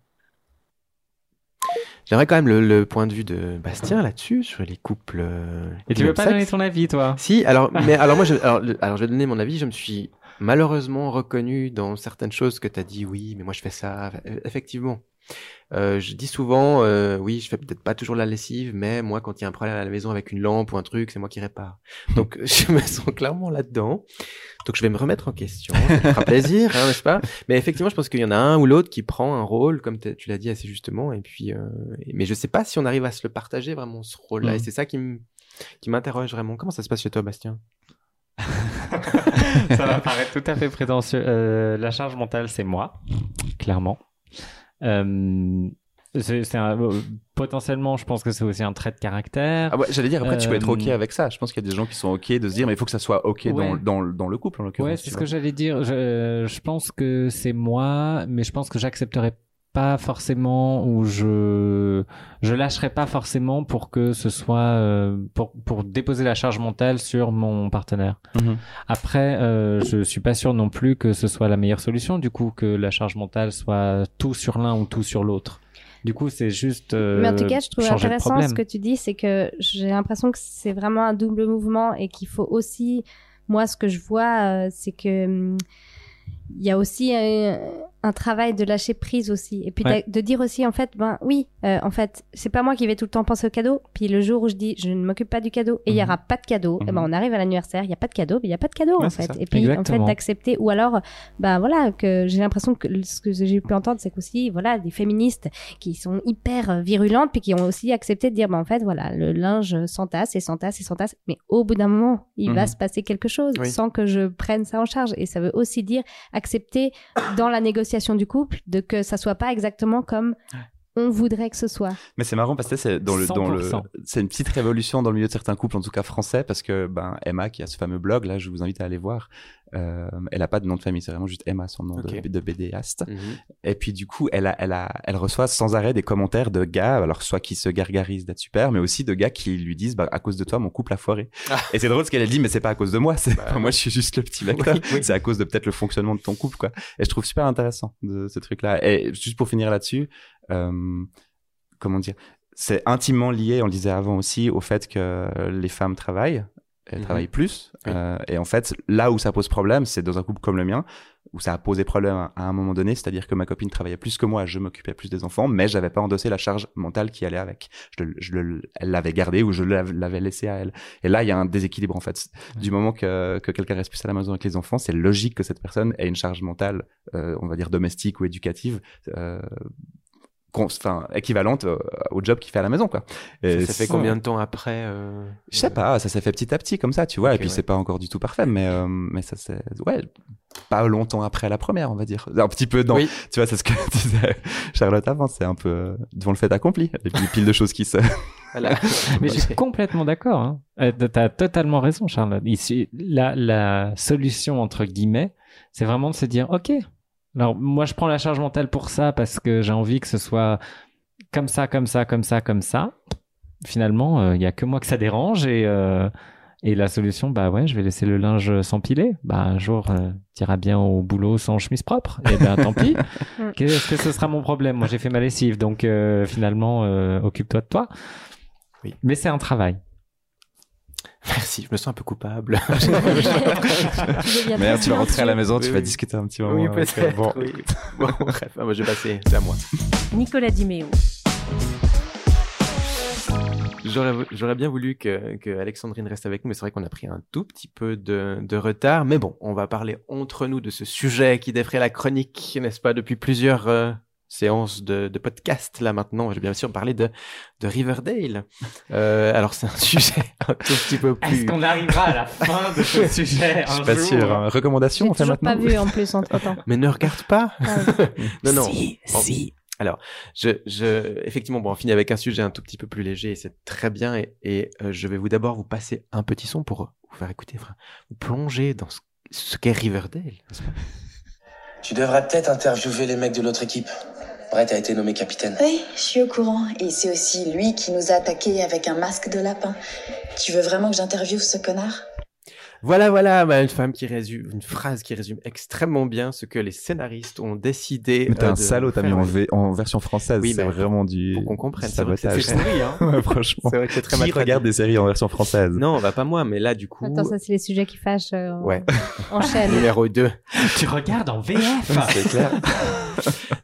J'aimerais quand même le, le point de vue de Bastien là-dessus, sur les couples. euh, Et tu veux pas donner ton avis, toi? Si, alors, mais alors moi, je, alors, je vais donner mon avis. Je me suis malheureusement reconnu dans certaines choses que tu as dit. Oui, mais moi je fais ça. Effectivement, Euh, je dis souvent, euh, oui, je fais peut-être pas toujours la lessive, mais moi, quand il y a un problème à la maison avec une lampe ou un truc, c'est moi qui répare. Donc, je me sens clairement là-dedans. Donc, je vais me remettre en question. Ça me fera plaisir, hein, n'est-ce pas? Mais effectivement, je pense qu'il y en a un ou l'autre qui prend un rôle, comme tu l'as dit assez justement. Et puis, euh, mais je sais pas si on arrive à se le partager vraiment ce rôle-là. Mm. Et c'est ça qui m'interroge vraiment. Comment ça se passe chez toi, Bastien? Ça va paraître tout à fait prétentieux. Euh, la charge mentale, c'est moi, clairement. Euh, c'est, c'est un- euh, potentiellement, je pense que c'est aussi un trait de caractère. Ah ouais, j'allais dire après tu peux être Euh, ok avec ça. Je pense qu'il y a des gens qui sont ok de se dire mais il faut que ça soit ok dans, Ouais. dans, dans le couple en l'occurrence. Ouais, c'est ce vois. que j'allais dire. Je, je pense que c'est moi, mais je pense que j'accepterai pas forcément ou je je lâcherai pas forcément pour que ce soit euh, pour pour déposer la charge mentale sur mon partenaire. Mhm. Après, euh, je suis pas sûr non plus que ce soit la meilleure solution. Du coup, que la charge mentale soit tout sur l'un ou tout sur l'autre. Du coup, c'est juste. euh, Mais en tout cas, je trouve intéressant ce que tu dis, c'est que j'ai l'impression que c'est vraiment un double mouvement et qu'il faut aussi, moi, ce que je vois, euh, c'est que hum, il y a aussi euh, un travail de lâcher prise aussi, et puis Ouais. de dire aussi en fait, ben oui, euh, en fait, c'est pas moi qui vais tout le temps penser au cadeau. Puis le jour où je dis je ne m'occupe pas du cadeau et il y aura pas de cadeau, et ben on arrive à l'anniversaire, il y a pas de cadeau, mais il y a pas de cadeau Ouais, en fait. ça. Et puis en fait d'accepter, ou alors, ben voilà, que j'ai l'impression que ce que j'ai pu entendre, c'est qu'aussi voilà des féministes qui sont hyper virulentes puis qui ont aussi accepté de dire bah en fait voilà le linge s'entasse et s'entasse et s'entasse mais au bout d'un moment il va Mhm. se passer quelque chose Oui. sans que je prenne ça en charge et ça veut aussi dire accepter dans la négociation du couple de que ça soit pas exactement comme on voudrait que ce soit Mais c'est marrant parce que c'est dans le dans le 100%. c'est une petite révolution dans le milieu de certains couples en tout cas français parce que ben Emma qui a ce fameux blog là je vous invite à aller voir euh, elle a pas de nom de famille c'est vraiment juste Emma son nom de, de BDaste Mhm. et puis du coup elle a elle a elle reçoit sans arrêt des commentaires de gars alors soit qui se gargarisent d'être super mais aussi de gars qui lui disent bah à cause de toi mon couple a foiré. Ah. et c'est drôle ce qu'elle a dit mais c'est pas à cause de moi c'est Bah, moi je suis juste le petit vecteur. Oui, oui. c'est à cause de peut-être le fonctionnement de ton couple quoi. Et je trouve super intéressant de ce truc là et juste pour finir là-dessus euh, comment dire c'est intimement lié, on le disait avant aussi, au fait que les femmes travaillent, elles Mhm. travaillent plus. Oui. Euh, et en fait, là où ça pose problème, c'est dans un couple comme le mien, où ça a posé problème à, un moment donné, c'est-à-dire que ma copine travaillait plus que moi, je m'occupais plus des enfants, mais j'avais pas endossé la charge mentale qui allait avec. Je, le- je le- elle l'avait gardée ou je l'av- l'avais laissée à elle. Et là, il y a un déséquilibre en fait. Du moment que, que quelqu'un reste plus à la maison avec les enfants, c'est logique que cette personne ait une charge mentale, euh, on va dire domestique ou éducative. Euh, Enfin, équivalente euh, au job qu'il fait à la maison, quoi. Et Ça, ça fait combien de temps après euh, je sais pas, ça s'est fait petit à petit comme ça, tu vois. Et puis ouais. c'est pas encore du tout parfait, mais euh, mais ça c'est ouais, pas longtemps après la première, on va dire. Un petit peu dans, Oui. tu vois, c'est ce que disait Charlotte avant, c'est un peu euh, devant le fait accompli. Et puis pile de choses qui se. Voilà. Mais je suis complètement d'accord. Hein. Euh, T'as totalement raison, Charlotte. Ici, la, la solution entre guillemets, c'est vraiment de se dire, ok. Alors moi, je prends la charge mentale pour ça parce que j'ai envie que ce soit comme ça, comme ça, comme ça, comme ça. Finalement, il y a que moi que ça dérange et euh, Et la solution, bah ouais, je vais laisser le linge s'empiler. Bah un jour, euh, t'iras bien au boulot sans chemise propre. Et ben tant pis. Qu'est-ce que ce sera mon problème? Moi, j'ai fait ma lessive, donc euh, finalement, euh, occupe-toi de toi. Oui. Mais c'est un travail. Merci, je me sens un peu coupable. Mais tu vas rentrer à la maison, tu Oui, vas discuter un petit moment. oui, peut-être. bon. oui. Bon, bref, moi, je vais passer, c'est à moi. Nicolas Diméo. J'aurais, j'aurais bien voulu que, que Alexandrine reste avec nous, mais c'est vrai qu'on a pris un tout petit peu de, de retard. Mais bon, on va parler entre nous de ce sujet qui défrait la chronique, n'est-ce pas, depuis plusieurs euh, séances de, de podcast. Là maintenant, je vais bien sûr parler de, de Riverdale. Euh, alors c'est un sujet un tout petit peu plus. Est-ce qu'on arrivera à la fin de ce sujet Je suis un pas jour sûr. hein. Recommandation, J'ai on fait toujours maintenant. pas vu en plus entre temps. Mais ne regarde pas. non, non. Si, En- si. Alors, je, je, effectivement, bon, on finit avec un sujet un tout petit peu plus léger et c'est très bien. Et, et, euh, je vais vous d'abord vous passer un petit son pour vous faire écouter, enfin, vous plonger dans ce, ce qu'est Riverdale. Tu devrais peut-être interviewer les mecs de l'autre équipe. Brett a été nommé capitaine. Oui, je suis au courant. Et c'est aussi lui qui nous a attaqués avec un masque de lapin. Tu veux vraiment que j'interviewe ce connard? Voilà, voilà, bah, une femme qui résume, une phrase qui résume extrêmement bien ce que les scénaristes ont décidé. Mais t'es euh, un de salaud, t'as mis en, V- en version française. Oui, c'est mais vraiment du. Pour qu'on comprenne. C'est vrai que c'est pourri, hein. Ouais, franchement. C'est vrai que c'est très Qui mal regarde traduit. des séries en version française? Non, bah pas moi, mais là, du coup. Attends, ça c'est les sujets qui fâchent. euh, Ouais. Enchaîne. Numéro 2. Tu regardes en VF C'est clair.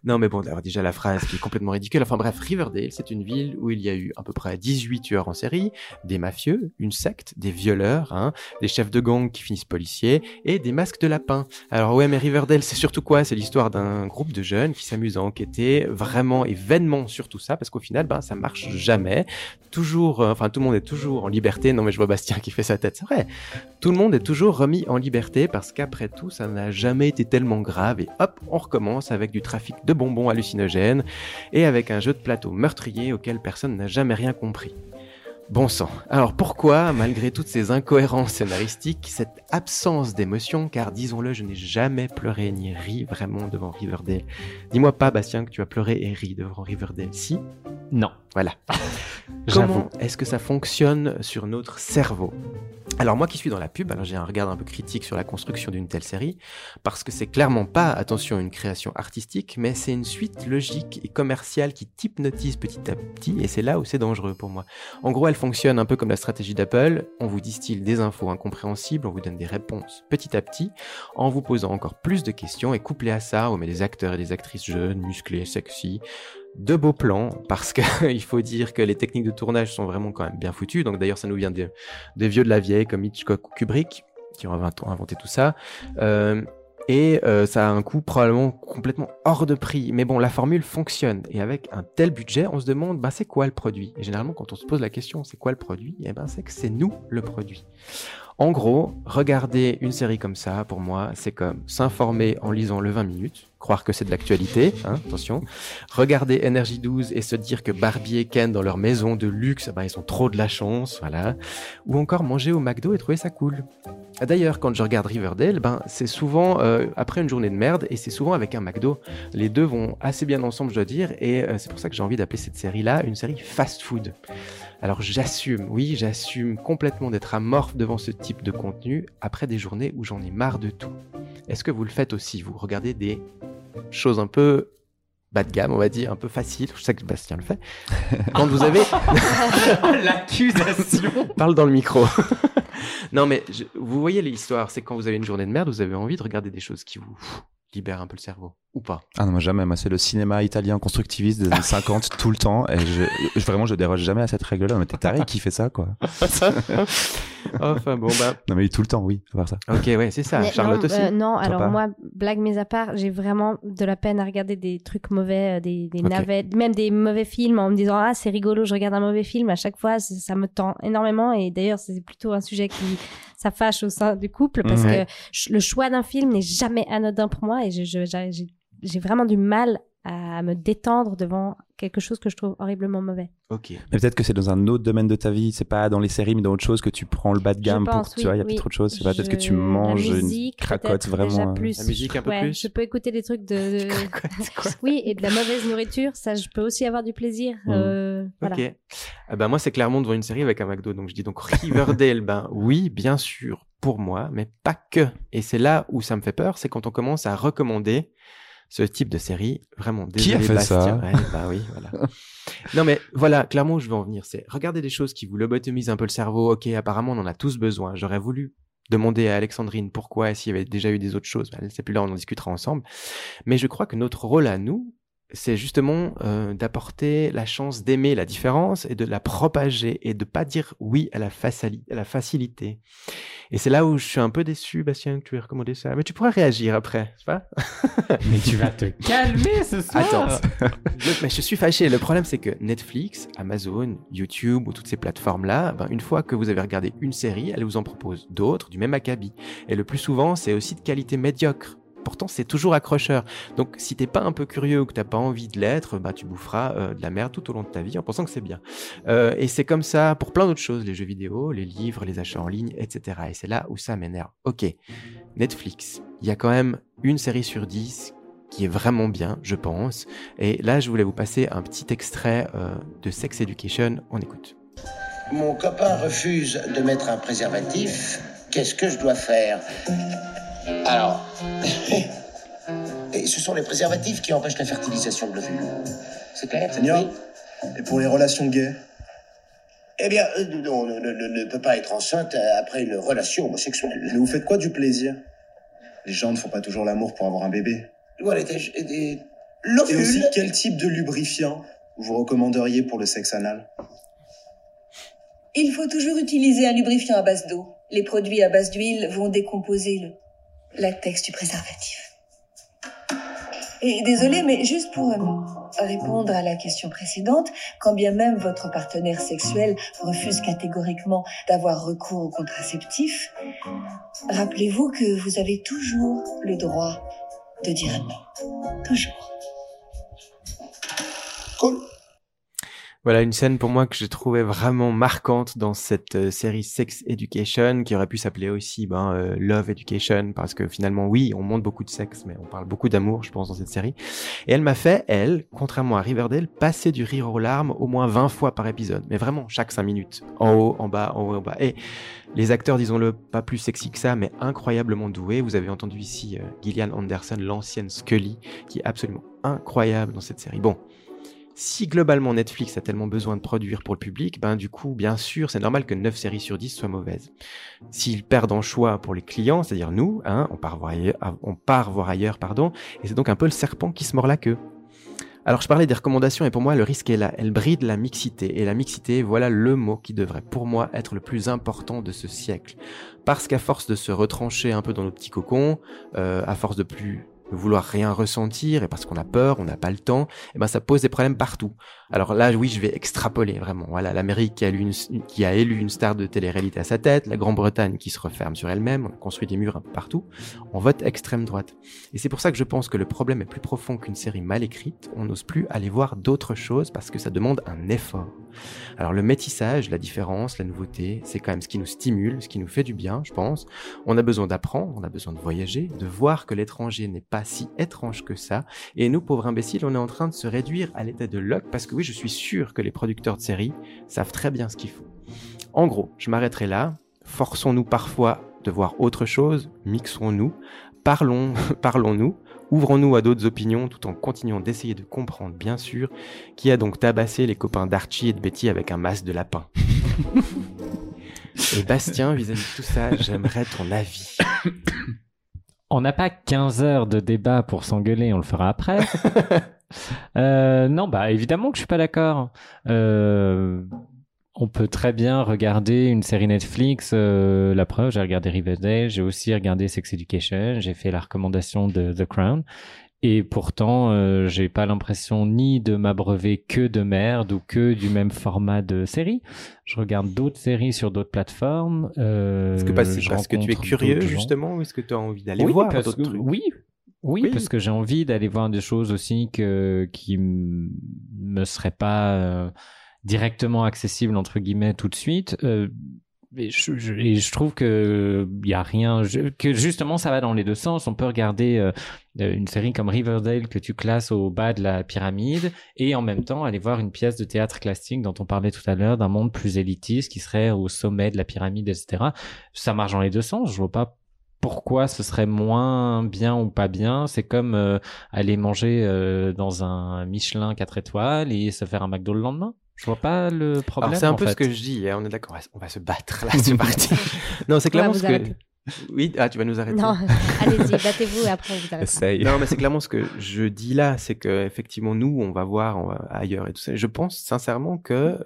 Non, mais bon, déjà la phrase qui est complètement ridicule. Enfin bref, Riverdale, c'est une ville où il y a eu à peu près 18 tueurs en série, des mafieux, une secte, des violeurs, hein, des chefs de gang qui finissent policiers et des masques de lapin. Alors ouais, mais Riverdale, c'est surtout quoi? C'est l'histoire d'un groupe de jeunes qui s'amusent à enquêter vraiment et vainement sur tout ça parce qu'au final, ben ça marche jamais. Toujours, euh, enfin tout le monde est toujours en liberté. Non mais je vois Bastien qui fait sa tête, c'est vrai. Tout le monde est toujours remis en liberté parce qu'après tout, ça n'a jamais été tellement grave et hop, on recommence avec du trafic de bonbons hallucinogènes et avec un jeu de plateau meurtrier auquel personne n'a jamais rien compris. Bon sang. Alors pourquoi, malgré toutes ces incohérences scénaristiques, cette absence d'émotion, car disons-le, je n'ai jamais pleuré ni ri vraiment devant Riverdale. Dis-moi pas, Bastien, que tu as pleuré et ri devant Riverdale. Si? Non. Voilà. J'avoue. Comment est-ce que ça fonctionne sur notre cerveau? Alors moi qui suis dans la pub, alors j'ai un regard un peu critique sur la construction d'une telle série, parce que c'est clairement pas, attention, une création artistique, mais c'est une suite logique et commerciale qui t'hypnotise petit à petit, et c'est là où c'est dangereux pour moi. En gros, elle fonctionne un peu comme la stratégie d'Apple, on vous distille des infos incompréhensibles, on vous donne des réponses petit à petit, en vous posant encore plus de questions, et couplé à ça, on met des acteurs et des actrices jeunes, musclés, sexy, de beaux plans, parce qu'il faut dire que les techniques de tournage sont vraiment quand même bien foutues. Donc d'ailleurs, ça nous vient des, vieux de la vieille comme Hitchcock ou Kubrick, qui ont invent- inventé tout ça. Euh, et euh, ça a un coût probablement complètement hors de prix. Mais bon, la formule fonctionne. Et avec un tel budget, on se demande, bah, c'est quoi le produit? Et généralement, quand on se pose la question, c'est quoi le produit? Eh ben, c'est que c'est nous le produit. En gros, regarder une série comme ça, pour moi, c'est comme s'informer en lisant le 20 minutes, croire que c'est de l'actualité, hein, attention. Regarder Energy 12 et se dire que Barbie et Ken dans leur maison de luxe, bah, ils ont trop de la chance, voilà. Ou encore manger au McDo et trouver ça cool. D'ailleurs, quand je regarde Riverdale, ben, c'est souvent euh, après une journée de merde et c'est souvent avec un McDo. Les deux vont assez bien ensemble, je dois dire, et euh, c'est pour ça que j'ai envie d'appeler cette série-là une série fast-food. Alors j'assume, oui, j'assume complètement d'être amorphe devant ce type de contenu après des journées où j'en ai marre de tout. Est-ce que vous le faites aussi Vous regardez des choses un peu bas de gamme, on va dire, un peu faciles. Je sais que Bastien le fait. Quand vous avez... L'accusation Parle dans le micro. non, mais je- vous voyez l'histoire, c'est quand vous avez une journée de merde, vous avez envie de regarder des choses qui vous pff, libèrent un peu le cerveau, ou pas? Ah non, moi jamais. Moi, c'est le cinéma italien constructiviste des années 50 tout le temps. Et je, je- vraiment, je déroge jamais à cette règle-là. Mais t'es taré qui fait ça, quoi. enfin bon, bah. Non, mais tout le temps, oui, à part ça. Ok, ouais, c'est ça. Mais Charlotte non, aussi. euh, non, Toi alors pas moi, blague mise à part, j'ai vraiment de la peine à regarder des trucs mauvais, euh, des, des même des mauvais films en me disant ah c'est rigolo, je regarde un mauvais film. À chaque fois, ça, ça me tend énormément et d'ailleurs c'est plutôt un sujet qui ça fâche au sein du couple parce que le choix d'un film n'est jamais anodin pour moi et j'ai vraiment du mal à me détendre devant quelque chose que je trouve horriblement mauvais. Ok. Mais peut-être que c'est dans un autre domaine de ta vie, c'est pas dans les séries, mais dans autre chose que tu prends le bas de gamme pense, pour, tu vois, il y a oui, peut-être autre chose. Je peut-être que tu manges la une musique, cracotte vraiment. déjà euh, plus. La musique un peu Ouais, plus Je peux écouter des trucs de. oui, et de la mauvaise nourriture, ça, je peux aussi avoir du plaisir. Mm. euh, voilà. Ok. Ah ben moi, c'est clairement devant une série avec un McDo. Donc je dis donc Riverdale, ben oui, bien sûr, pour moi, mais pas que. Et c'est là où ça me fait peur, c'est quand on commence à recommander ce type de série. Vraiment, Qui a désolé, fait Bastien. ça Ouais, bah oui, voilà. non mais voilà, clairement où je veux en venir, c'est regarder des choses qui vous lobotomisent un peu le cerveau. Ok, apparemment on en a tous besoin. J'aurais voulu demander à Alexandrine pourquoi et s'il y avait déjà eu des autres choses. Elle sait plus là, on en discutera ensemble. Mais je crois que notre rôle à nous, c'est justement euh, d'apporter la chance d'aimer la différence et de la propager et de pas dire oui à la, facili- à la facilité. Et c'est là où je suis un peu déçu, Bastien, que tu aies recommandé ça. Mais tu pourras réagir après, c'est pas? Mais tu vas te calmer ce soir. Attends. Le- mais je suis fâché. Le problème, c'est que Netflix, Amazon, YouTube ou toutes ces plateformes-là, ben, une fois que vous avez regardé une série, elles vous en proposent d'autres du même acabit. Et le plus souvent, c'est aussi de qualité médiocre. Pourtant, c'est toujours accrocheur. Donc, si t'es pas un peu curieux ou que t'as pas envie de l'être, bah, tu boufferas euh, de la merde tout au long de ta vie en pensant que c'est bien. Euh, et c'est comme ça pour plein d'autres choses, les jeux vidéo, les livres, les achats en ligne, etc. Et c'est là où ça m'énerve. Ok, Netflix, il y a quand même une série sur dix qui est vraiment bien, je pense. Et là, je voulais vous passer un petit extrait euh, de Sex Education. On écoute. Mon copain refuse de mettre un préservatif. Qu'est-ce que je dois faire? Alors, et ce sont les préservatifs qui empêchent la fertilisation de l'ovule. C'est clair Seigneur, Oui. et pour les relations gays Eh bien, euh, on ne, ne- ne peut pas être enceinte euh, après une relation homosexuelle. Mais vous faites quoi du plaisir? Les gens ne font pas toujours l'amour pour avoir un bébé. Voilà, des- des- Et l'ovule. aussi, quel type de lubrifiant vous recommanderiez pour le sexe anal? Il faut toujours utiliser un lubrifiant à base d'eau. Les produits à base d'huile vont décomposer le latex du préservatif. Et désolé, mais juste pour euh, répondre à la question précédente, quand bien même votre partenaire sexuel refuse catégoriquement d'avoir recours au contraceptif, rappelez-vous que vous avez toujours le droit de dire non. Toujours. Voilà une scène pour moi que j'ai trouvé vraiment marquante dans cette euh, série Sex Education, qui aurait pu s'appeler aussi ben, euh, Love Education, parce que finalement, oui, on montre beaucoup de sexe, mais on parle beaucoup d'amour, je pense, dans cette série. Et elle m'a fait, elle, contrairement à Riverdale, passer du rire aux larmes au moins 20 fois par épisode. Mais vraiment, chaque 5 minutes. En haut, en bas, en haut, en bas. Et les acteurs, disons-le, pas plus sexy que ça, mais incroyablement doués. Vous avez entendu ici euh, Gillian Anderson, l'ancienne Scully, qui est absolument incroyable dans cette série. Bon, si globalement Netflix a tellement besoin de produire pour le public, ben du coup, bien sûr, c'est normal que 9 séries sur 10 soient mauvaises. S'ils perdent en choix pour les clients, c'est-à-dire nous, hein, on part voir ailleurs, on part voir ailleurs, pardon, et c'est donc un peu le serpent qui se mord la queue. Alors je parlais des recommandations et pour moi le risque est là, elle bride la mixité et la mixité voilà le mot qui devrait pour moi être le plus important de ce siècle. Parce qu'à force de se retrancher un peu dans nos petits cocons, euh, à force de plus vouloir rien ressentir et parce qu'on a peur, on n'a pas le temps, et ben ça pose des problèmes partout. Alors là, oui, je vais extrapoler vraiment. Voilà, l'Amérique qui a, élu une, qui a élu une star de télé-réalité à sa tête, la Grande-Bretagne qui se referme sur elle-même, on construit des murs un peu partout, on vote extrême droite. Et c'est pour ça que je pense que le problème est plus profond qu'une série mal écrite. On n'ose plus aller voir d'autres choses parce que ça demande un effort. Alors le métissage, la différence, la nouveauté, c'est quand même ce qui nous stimule, ce qui nous fait du bien, je pense. On a besoin d'apprendre, on a besoin de voyager, de voir que l'étranger n'est pas si étrange que ça. Et nous, pauvres imbéciles, on est en train de se réduire à l'état de loc parce que oui, je suis sûr que les producteurs de séries savent très bien ce qu'il faut. En gros, je m'arrêterai là. Forçons-nous parfois de voir autre chose, mixons-nous, parlons, parlons-nous, ouvrons-nous à d'autres opinions tout en continuant d'essayer de comprendre, bien sûr, qui a donc tabassé les copains d'Archie et de Betty avec un masque de lapin. et Bastien, vis-à-vis de tout ça, j'aimerais ton avis. On n'a pas 15 heures de débat pour s'engueuler, on le fera après. Euh, non, bah évidemment que je suis pas d'accord. Euh, on peut très bien regarder une série Netflix. euh, la preuve, j'ai regardé Riverdale, j'ai aussi regardé Sex Education, j'ai fait la recommandation de The Crown. Et pourtant, euh, j'ai pas l'impression ni de m'abreuver que de merde ou que du même format de série. Je regarde d'autres séries sur d'autres plateformes. Euh, Est-ce que parce, que tu es curieux justement ou est-ce que tu as envie d'aller Oui, voir d'autres que- trucs Oui, Oui, parce que j'ai envie d'aller voir des choses aussi que, qui me seraient pas euh, directement accessibles entre guillemets tout de suite. Euh, et je, je- je trouve que il y a rien, que justement ça va dans les deux sens. On peut regarder euh, euh, une série comme Riverdale que tu classes au bas de la pyramide et en même temps aller voir une pièce de théâtre classique dont on parlait tout à l'heure d'un monde plus élitiste qui serait au sommet de la pyramide, etc. Ça marche dans les deux sens. Je vois pas pourquoi ce serait moins bien ou pas bien. C'est comme euh, aller manger dans un Michelin 4 étoiles et se faire un McDo le lendemain. Je vois pas le problème. Alors c'est un en peu fait. ce que je dis, hein, on est d'accord, on va- se battre là, c'est parti. non, c'est clairement ce arrêter. que... Oui, ah, tu vas nous arrêter. Non, allez-y, battez-vous et après on vous arrête. Non, mais c'est clairement ce que je dis là, c'est que effectivement nous, on va voir on va ailleurs et tout ça. Je pense sincèrement que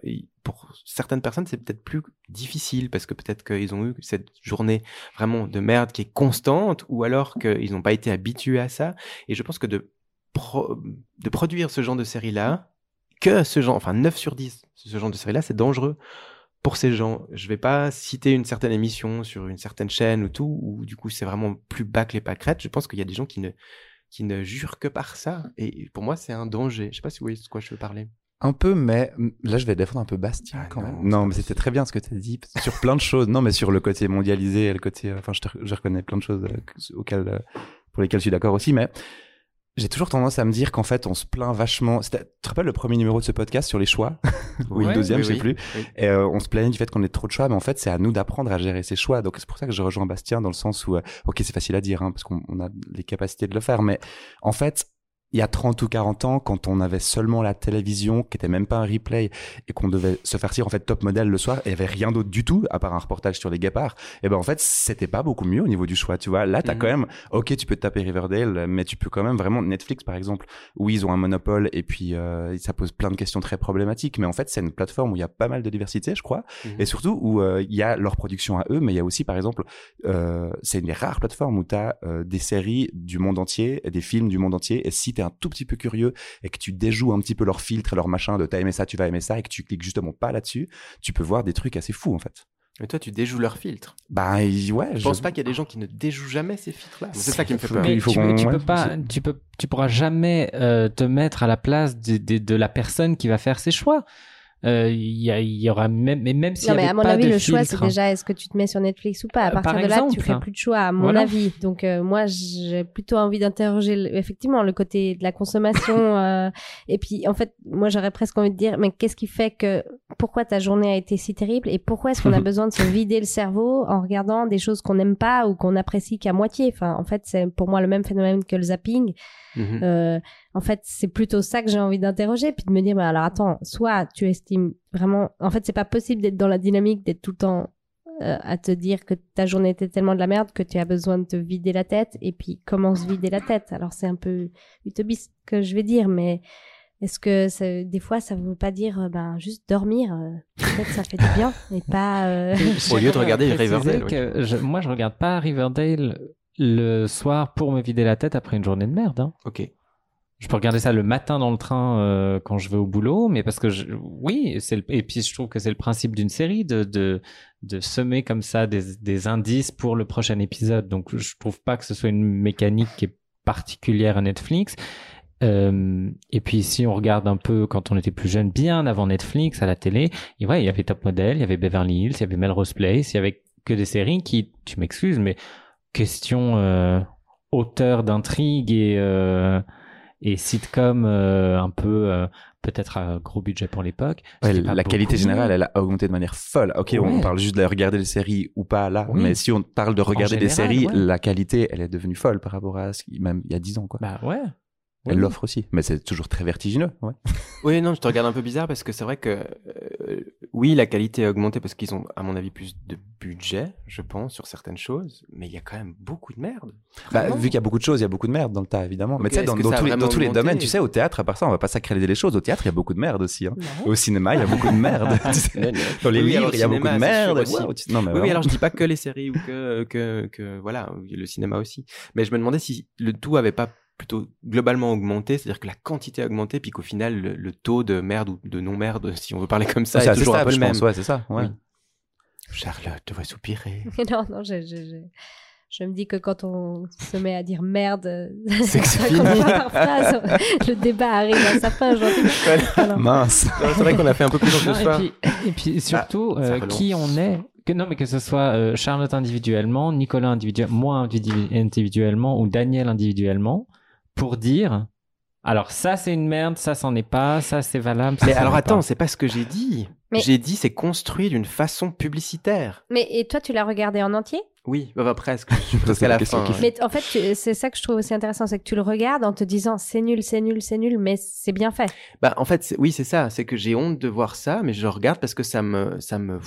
pour certaines personnes, c'est peut-être plus difficile parce que peut-être qu'ils ont eu cette journée vraiment de merde qui est constante, ou alors qu'ils n'ont pas été habitués à ça. Et je pense que de pro- de produire ce genre de série là, que ce genre, enfin 9 sur 10, ce genre de série là, c'est dangereux pour ces gens. Je vais pas citer une certaine émission sur une certaine chaîne ou tout, où du coup c'est vraiment plus bas que les pâquerettes. Je pense qu'il y a des gens qui ne, qui ne jurent que par ça. Et pour moi, c'est un danger. Je sais pas si vous voyez de quoi je veux parler. Un peu, mais là, je vais défendre un peu Bastien quand même. Non, mais c'était très bien ce que tu as dit sur plein de choses. Non, mais sur le côté mondialisé et le côté. euh, Enfin, je, te- je reconnais plein de choses euh, auxquelles, euh, pour lesquelles je suis d'accord aussi, mais j'ai toujours tendance à me dire qu'en fait, on se plaint vachement. Tu te rappelles le premier numéro de ce podcast sur les choix? Ou le deuxième, oui, je sais oui, plus. oui. Et euh, on se plaignait du fait qu'on ait trop de choix, mais en fait, c'est à nous d'apprendre à gérer ces choix. Donc, c'est pour ça que je rejoins Bastien dans le sens où, euh, ok, c'est facile à dire, hein, parce qu'on on a les capacités de le faire, mais en fait, il y a 30 ou 40 ans, quand on avait seulement la télévision, qui était même pas un replay, et qu'on devait se faire en fait top modèle le soir, et il y avait rien d'autre du tout, à part un reportage sur les guépards, et ben en fait, c'était pas beaucoup mieux au niveau du choix, tu vois. Là, t'as Mhm. quand même, ok, tu peux te taper Riverdale, mais tu peux quand même vraiment, Netflix par exemple, où ils ont un monopole, et puis euh, ça pose plein de questions très problématiques, mais en fait, c'est une plateforme où il y a pas mal de diversité, je crois, Mhm. et surtout où euh, il y a leur production à eux, mais il y a aussi, par exemple, euh, c'est une des rares plateformes où tu as des séries du monde entier, des films du monde entier, et si tu es un tout petit peu curieux et que tu déjoues un petit peu leur filtre et leur machin de t'as aimé ça, tu vas aimer ça, et que tu cliques justement pas là-dessus, tu peux voir des trucs assez fous en fait. Mais toi, tu déjoues leur filtre. Bah ouais, Je pense pas qu'il y a des gens qui ne déjouent jamais ces filtres-là. C'est ça qui me fait peur. Mais Il faut tu, peux- ouais, pas, tu peux, tu pourras jamais euh, te mettre à la place de, de, de la personne qui va faire ses choix. Euh, Il y, a- il y aura même, mais même s'il y Non, mais à mon pas avis, le choix, c'est déjà est-ce que tu te mets sur Netflix ou pas? À Euh, partir par de là, tu exemple. fais plus de choix, à mon Voilà. avis. Donc, euh, moi, j'ai plutôt envie d'interroger effectivement le côté de la consommation. euh, et puis, en fait, moi, j'aurais presque envie de dire, mais qu'est-ce qui fait que, pourquoi ta journée a été si terrible et pourquoi est-ce qu'on a besoin de se vider le cerveau en regardant des choses qu'on n'aime pas ou qu'on apprécie qu'à moitié? Enfin, en fait, c'est pour moi le même phénomène que le zapping. Mhm. Euh, en fait, c'est plutôt ça que j'ai envie d'interroger, puis de me dire, bah, alors attends, soit tu estimes vraiment, en fait, c'est pas possible d'être dans la dynamique, d'être tout le temps euh, à te dire que ta journée était tellement de la merde que tu as besoin de te vider la tête, et puis comment se vider la tête? Alors c'est un peu utopiste que je vais dire, mais est-ce que ça- des fois ça veut pas dire, euh, ben juste dormir, euh, peut-être ça fait du bien, et pas. euh, Au lieu de regarder Riverdale, oui. je- moi, je regarde pas Riverdale le soir pour me vider la tête après une journée de merde. hein. Ok. Je peux regarder ça le matin dans le train euh, quand je vais au boulot, mais parce que je, oui, c'est le, et puis je trouve que c'est le principe d'une série de, de de semer comme ça des, des indices pour le prochain épisode. Donc je trouve pas que ce soit une mécanique qui est particulière à Netflix. Euh, et puis si on regarde un peu quand on était plus jeune, bien avant Netflix à la télé, et ouais, il y avait Top Model, il y avait Beverly Hills, il y avait Melrose Place, il y avait que des séries qui, tu m'excuses, mais question euh, auteur d'intrigue et euh, et sitcom euh, un peu peut-être à gros budget pour l'époque. Ouais, la qualité générale, elle a augmenté de manière folle. Ok, on parle juste de regarder les séries ou pas là, Oui. mais si on parle de regarder des général, séries, ouais. la qualité, elle est devenue folle par rapport à ce même il y a 10 ans, quoi. Bah ouais. Elle l'offre aussi, mais c'est toujours très vertigineux. Ouais. Oui, non, je te regarde un peu bizarre parce que c'est vrai que euh, oui, la qualité a augmenté parce qu'ils ont, à mon avis, plus de budget, je pense, sur certaines choses, mais il y a quand même beaucoup de merde. Bah, vu qu'il y a beaucoup de choses, il y a beaucoup de merde dans le tas, évidemment. Mais tu sais, dans, tous les, dans vraiment tous les augmenté domaines, tu sais, au théâtre, à part ça, on va pas sacraliser les choses. Au théâtre, il y a beaucoup de merde aussi. hein. Non. Au cinéma, il y a beaucoup de merde. tu sais. Dans les Oui, livres, il y a beaucoup de merde. aussi. Wow, tu- non, mais oui, alors je dis pas que les séries ou que, que, que voilà, le cinéma aussi. Mais je me demandais si le tout avait pas plutôt globalement augmenté, c'est-à-dire que la quantité a augmenté, puis qu'au final, le, le taux de merde ou de non-merde, si on veut parler comme ça, C'est toujours un peu je le même. pense. Ouais, c'est ça. Ouais. Oui. Charlotte, te vois soupirer. non, non, j'ai- j'ai- je me dis que quand on se met à dire merde, C'est que c'est ça le débat arrive à sa fin. Voilà. Mince. C'est vrai qu'on a fait un peu plus long Non, ce et, soir. puis, et puis surtout, Ah, ça euh, qui on est. Que, non, mais que ce soit euh, Charlotte individuellement, Nicolas individuellement, moi individu- individuellement ou Daniel individuellement, pour dire. Alors ça c'est une merde, ça c'en est pas, ça c'est valable. ça, Mais ça alors attends, c'est pas ce que j'ai dit. Mais- J'ai dit c'est construit d'une façon publicitaire. Mais et toi, tu l'as regardé en entier? Oui, bah, bah, presque. Je suis presque c'est à la la fin. qui ouais. Mais en fait, c'est ça que je trouve aussi intéressant, c'est que tu le regardes en te disant c'est nul, c'est nul, c'est nul, mais c'est bien fait. Bah, en fait, oui, c'est ça. C'est que j'ai honte de voir ça, mais je regarde parce que ça me, ça me,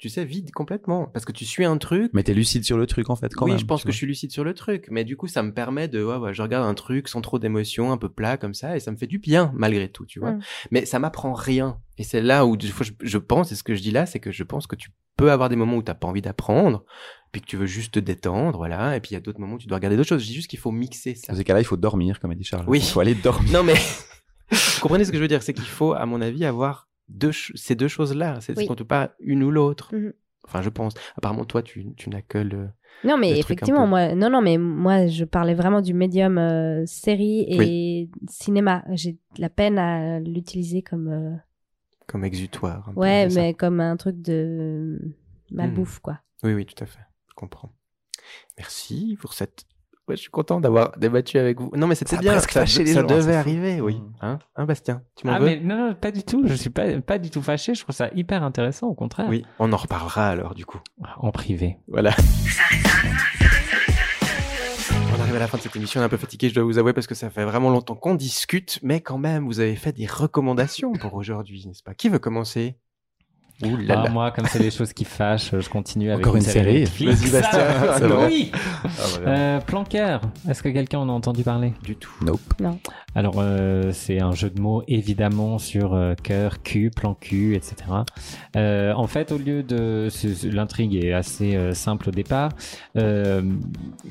tu sais, vide complètement. Parce que tu suis un truc. Mais t'es lucide sur le truc en fait quand oui, même. je pense que vois. je suis lucide sur le truc, mais du coup, ça me permet de, ouais, ouais, je regarde un truc sans trop d'émotion, un peu plat comme ça, et ça me fait du bien malgré tout, tu vois. Mm. Mais ça m'apprend rien. Et c'est là où des fois, je, je pense, et ce que je dis là, c'est que je pense que tu peux avoir des moments où t'as pas envie d'apprendre, puis que tu veux juste te détendre, voilà, et puis il y a d'autres moments où tu dois regarder d'autres choses. Je dis juste qu'il faut mixer ça. Dans ces cas-là, il faut dormir, comme a dit Charles. Oui. Il faut aller dormir. Non mais vous comprenez ce que je veux dire, c'est qu'il faut, à mon avis, avoir deux ces deux choses-là. C'est Oui. qu'on peut pas une ou l'autre. Mhm. Enfin, je pense. Apparemment, toi, tu, tu n'as que le. Non, mais le effectivement, peu. moi, non, non, mais moi, je parlais vraiment du médium euh, série et cinéma. J'ai de la peine à l'utiliser comme, euh, comme exutoire. peu, ouais, ça. mais comme un truc de malbouffe, quoi. Oui, oui, tout à fait. Je comprends. Merci pour cette. Ouais, je suis content d'avoir débattu avec vous. Non, mais c'était Ça bien. presque Ça, fâché les ça gens, c'est devait arriver, oui. Mm. Hein, hein, Bastien Tu m'en Ah veux? mais non, non, pas du tout. Je suis pas pas du tout fâché. Je trouve ça hyper intéressant, au contraire. Oui, on en reparlera alors, du coup. En privé. Voilà. On arrive à la fin de cette émission, on est un peu fatigué, je dois vous avouer, parce que ça fait vraiment longtemps qu'on discute, mais quand même, vous avez fait des recommandations pour aujourd'hui, n'est-ce pas? Qui veut commencer? Ouh là Ah, là. moi, comme c'est des choses qui fâchent, je continue avec Encore une série. Netflix. Vas-y, Bastien. Ah, vrai. oui. Ah. Euh, Planqueur. Est-ce que quelqu'un en a entendu parler? Du tout. Nope. Non. Alors, euh, c'est un jeu de mots évidemment sur euh, cœur, cul, plan cul, etc. Euh, en fait, au lieu de l'intrigue est assez euh, simple au départ. Euh,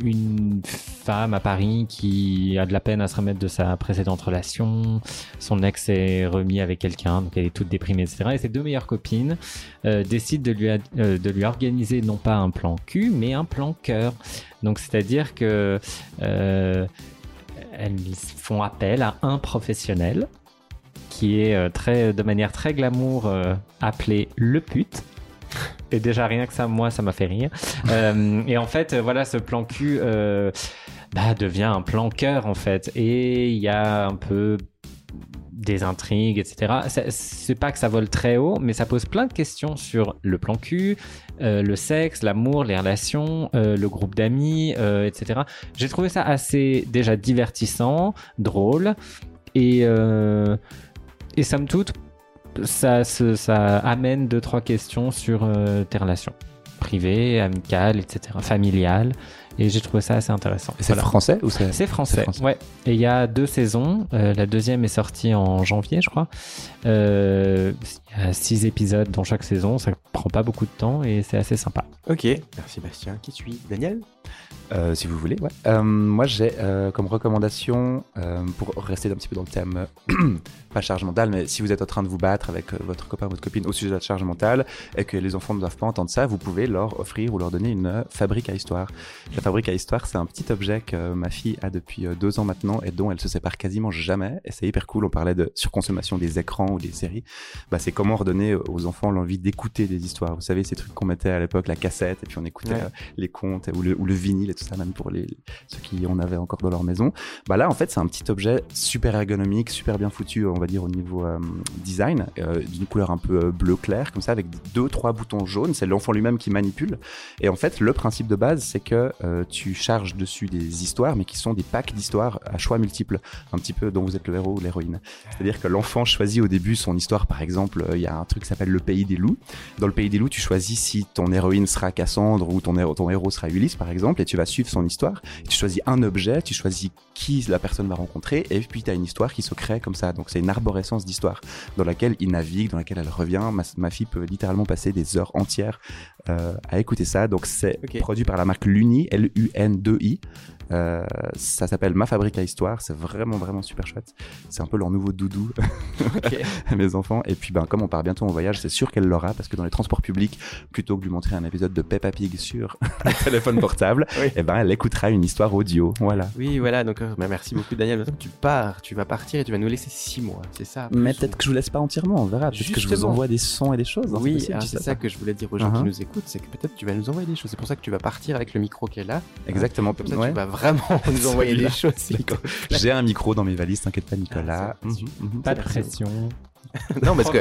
une femme à Paris qui a de la peine à se remettre de sa précédente relation. Son ex est remis avec quelqu'un, donc elle est toute déprimée, etc. Et ses deux meilleures copines euh, décident de lui, de lui organiser non pas un plan cul, mais un plan cœur. Donc, c'est-à-dire que elles font appel à un professionnel qui est euh, très, de manière très glamour euh, appelé le pute. Et déjà rien que ça, moi, ça m'a fait rire. Euh, et en fait, voilà, ce plan cul euh, bah, devient un plan cœur en fait. Et il y a un peu des intrigues, etc. C'est pas que ça vole très haut, mais ça pose plein de questions sur le plan cul, euh, le sexe, l'amour, les relations, euh, le groupe d'amis, euh, etc. J'ai trouvé ça assez déjà divertissant, drôle, et, et somme toute, ça, se- ça amène deux, trois questions sur tes relations privées, amicales, etc., familiales, et j'ai trouvé ça assez intéressant. Et c'est Voilà. français ou c'est C'est français, c'est français. ouais. Et il y a deux saisons. Euh, la deuxième est sortie en janvier, je crois. Euh, Il y a six épisodes dans chaque saison. Ça prend pas beaucoup de temps et c'est assez sympa. Ok, merci Bastien. Qui suit Daniel? Euh, si vous voulez, ouais. Euh, moi, j'ai euh, comme recommandation, pour rester un petit peu dans le thème, pas charge mentale, mais si vous êtes en train de vous battre avec votre copain, votre copine au sujet de la charge mentale, et que les enfants ne doivent pas entendre ça, vous pouvez leur offrir ou leur donner une fabrique à histoire. La fabrique à histoire, c'est un petit objet que ma fille a depuis deux ans maintenant et dont elle se sépare quasiment jamais. Et c'est hyper cool. On parlait de surconsommation des écrans ou des séries. Bah, c'est comment redonner aux enfants l'envie d'écouter des histoires. Vous savez, ces trucs qu'on mettait à l'époque, la cassette, et puis on écoutait Ouais. les contes ou le, ou le vinyle et tout ça, même pour les, ceux qui en avaient encore dans leur maison. Bah là, en fait, c'est un petit objet super ergonomique, super bien foutu, on va dire, au niveau euh, design, euh, d'une couleur un peu euh, bleu clair, comme ça, avec deux, trois boutons jaunes. C'est l'enfant lui-même qui manipule. Et en fait, le principe de base, c'est que euh, tu charges dessus des histoires, mais qui sont des packs d'histoires à choix multiples, un petit peu dont vous êtes le héros ou l'héroïne. C'est-à-dire que l'enfant choisit au début son histoire, par exemple, euh, il y a un truc qui s'appelle le pays des loups. Dans le pays des loups, tu choisis si ton héroïne sera Cassandre ou ton, ton héros sera Ulysse, par exemple, et tu vas suivre son histoire. Tu choisis un objet, tu choisis qui la personne va rencontrer, et puis tu as une histoire qui se crée comme ça. Donc c'est une arborescence d'histoire dans laquelle il navigue, dans laquelle elle revient. Ma, ma fille peut littéralement passer des heures entières euh, à écouter ça. Donc c'est produit par la marque Luni, L-U-N-2-I. Euh, ça s'appelle Ma Fabrique à Histoire. C'est vraiment, vraiment super chouette. C'est un peu leur nouveau doudou mes enfants. Et puis, ben, comme on part bientôt en voyage, c'est sûr qu'elle l'aura parce que dans les transports publics, plutôt que de lui montrer un épisode de Peppa Pig sur un téléphone portable, et ben, elle écoutera une histoire audio. Voilà. Oui, voilà. Donc, euh, bah, merci beaucoup, Daniel. Maintenant que tu pars, tu vas partir et tu vas nous laisser six mois. C'est ça. Mais peut-être que je vous laisse pas entièrement, on verra. Peut-être que je vous envoie des sons et des choses. hein, Oui, c'est sais ça que je voulais dire aux gens qui Uh-huh. nous écoutent, c'est que peut-être tu vas nous envoyer des choses. C'est pour ça que tu vas partir avec le micro qui est là. Exactement. Comme ça, Ouais. tu vas vraiment nous envoyer des choses. J'ai un micro dans mes valises, t'inquiète pas, Nicolas. Mhm, mhm. Pas de pression. non, parce que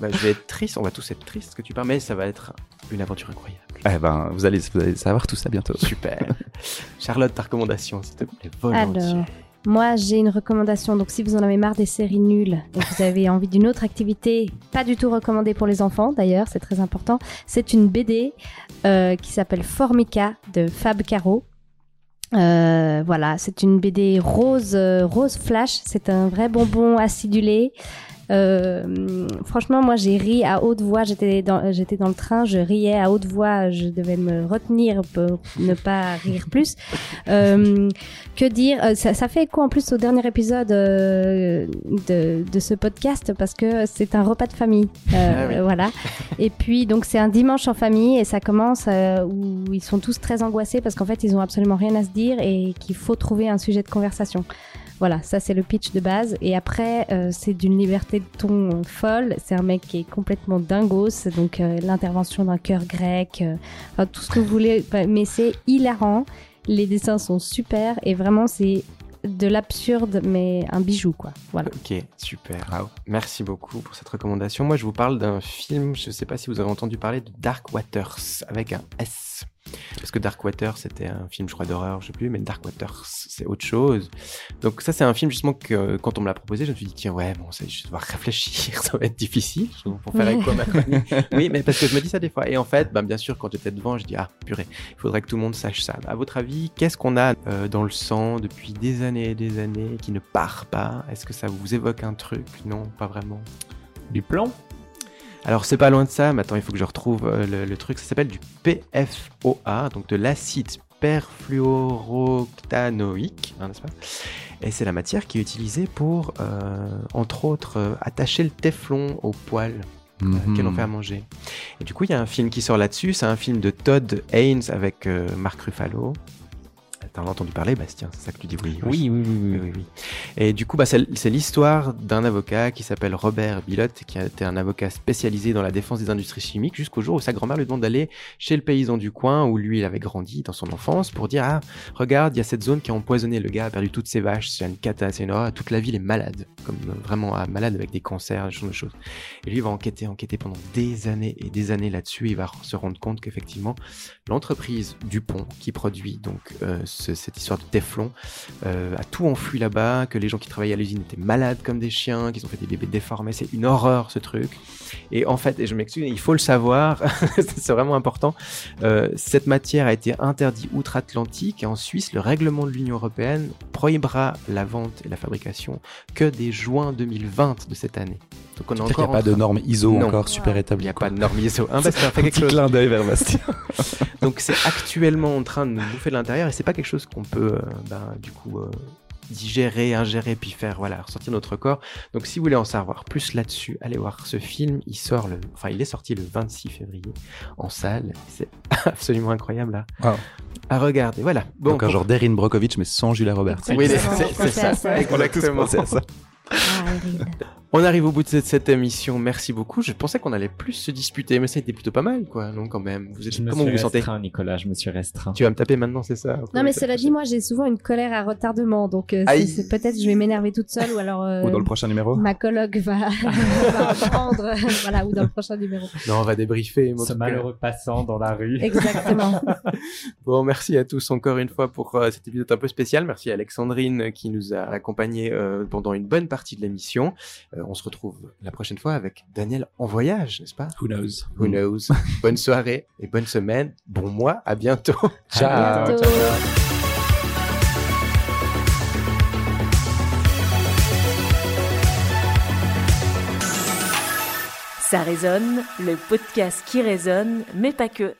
bah, je vais être triste, on va tous être tristes que tu pars, mais ça va être une aventure incroyable. Eh ben, vous allez, vous allez savoir tout ça bientôt. Super. Charlotte, ta recommandation, s'il te plaît, volontiers. Alors, moi j'ai une recommandation. Donc si vous en avez marre des séries nulles et que vous avez envie d'une autre activité, pas du tout recommandée pour les enfants d'ailleurs, c'est très important. C'est une BD euh, qui s'appelle Formica de Fab Caro. Euh, voilà, c'est une BD rose, euh, rose flash. C'est un vrai bonbon acidulé. Euh, franchement, moi, j'ai ri à haute voix. J'étais dans, j'étais dans le train, je riais à haute voix. Je devais me retenir pour ne pas rire plus. Euh, que dire Euh, ça, ça fait écho en plus au dernier épisode euh, de, de ce podcast parce que c'est un repas de famille. Euh, Ah oui. Voilà. Et puis, donc, c'est un dimanche en famille et ça commence où ils sont tous très angoissés parce qu'en fait, ils ont absolument rien à se dire et qu'il faut trouver un sujet de conversation. Voilà, ça c'est le pitch de base. Et après, euh, c'est d'une liberté de ton folle. C'est un mec qui est complètement dingos. Donc euh, l'intervention d'un cœur grec, euh, enfin tout ce que vous voulez. Mais c'est hilarant. Les dessins sont super et vraiment c'est de l'absurde mais un bijou quoi. Voilà. Ok, super. Merci beaucoup pour cette recommandation. Moi, je vous parle d'un film, je ne sais pas si vous avez entendu parler de Dark Waters, avec un S. Parce que Dark Waters, c'était un film, je crois, d'horreur, je sais plus, mais Dark Waters, c'est autre chose. Donc ça, c'est un film, justement, que quand on me l'a proposé, je me suis dit, tiens, ouais, bon, ça, je vais devoir réfléchir, ça va être difficile pour faire avec quoi ma. Oui, mais parce que je me dis ça des fois. Et en fait, ben, bien sûr, quand j'étais devant, je dis, ah, purée, il faudrait que tout le monde sache ça. À votre avis, qu'est-ce qu'on a euh, dans le sang depuis des années et des années qui ne part pas? Est-ce que ça vous évoque un truc? Non, pas vraiment. Du plomb alors c'est pas loin de ça, mais attends, il faut que je retrouve euh, le, le truc. Ça s'appelle du PFOA, donc de l'acide perfluoroctanoïque, hein, n'est-ce pas? Et c'est la matière qui est utilisée pour, euh, entre autres, euh, attacher le téflon au poil. Mhm. Quel enfer à manger. Et du coup, il y a un film qui sort là-dessus. C'est un film de Todd Haynes avec euh, Mark Ruffalo. T'en as entendu parler, Bastien C'est ça que tu dis oui. Oui, oui, oui, oui. oui. Et du coup, bah, c'est l'histoire d'un avocat qui s'appelle Robert Bilotte, qui a été un avocat spécialisé dans la défense des industries chimiques, jusqu'au jour où sa grand-mère lui demande d'aller chez le paysan du coin, où lui, il avait grandi dans son enfance, pour dire, ah, regarde, il y a cette zone qui a empoisonné, le gars a perdu toutes ses vaches, c'est une cata, c'est une horreur, toute la ville est malade, comme euh, vraiment ah, malade avec des cancers, ce genre de choses. Et lui, il va enquêter, enquêter pendant des années et des années là-dessus, il va se rendre compte qu'effectivement, l'entreprise Dupont, qui produit donc euh, ce- cette histoire de Teflon, euh, a tout enfui là-bas, que les gens qui travaillaient à l'usine étaient malades comme des chiens, qu'ils ont fait des bébés déformés, c'est une horreur ce truc. Et en fait, et je m'excuse, il faut le savoir, c'est vraiment important, euh, cette matière a été interdite outre-Atlantique et en Suisse, le règlement de l'Union Européenne prohibera la vente et la fabrication que dès juin 2020 de cette année. Donc on qu'il encore n'y a pas de normes ISO Non. encore super établies. Il n'y a pas de normes ISO. Hein, Un petit chose. clin d'œil vers Bastien. Donc c'est actuellement en train de nous bouffer de l'intérieur et c'est pas quelque chose qu'on peut euh, ben, du coup euh, digérer, ingérer puis faire voilà ressortir notre corps. Donc si vous voulez en savoir plus là-dessus, allez voir ce film. Il sort le, enfin il est sorti le 26 février en salle. C'est absolument incroyable là. Wow. À regarder. Voilà. Bon, Donc un pour- genre d'Erin Brockovich mais sans Julia Roberts. Oui, c'est ça. On a tous Exactement. pensé à ça. On arrive au bout de cette, cette émission. Merci beaucoup. Je pensais qu'on allait plus se disputer, mais ça a été plutôt pas mal, quoi. Donc quand même, vous êtes Je me comment suis vous vous sentez? restreint, Nicolas, je me suis restreint. Tu vas me taper maintenant, c'est ça? Non mais cela dit, moi j'ai souvent une colère à retardement, donc euh, c'est- peut-être je vais m'énerver toute seule ou alors euh, Ou dans le prochain numéro ma collègue va, va prendre, euh, voilà, ou dans le prochain numéro. Non, on va débriefer. Ce malheureux passant dans la rue. Exactement. Bon, merci à tous encore une fois pour euh, cet épisode un peu spécial. Merci à Alexandrine euh, qui nous a accompagnés euh, pendant une bonne partie de l'émission. Euh, on se retrouve la prochaine fois avec Daniel en voyage, n'est-ce pas? Who knows? Who knows? Bonne soirée et bonne semaine. Bon mois. À bientôt. Ciao. bientôt. Ça résonne, le podcast qui résonne, mais pas que.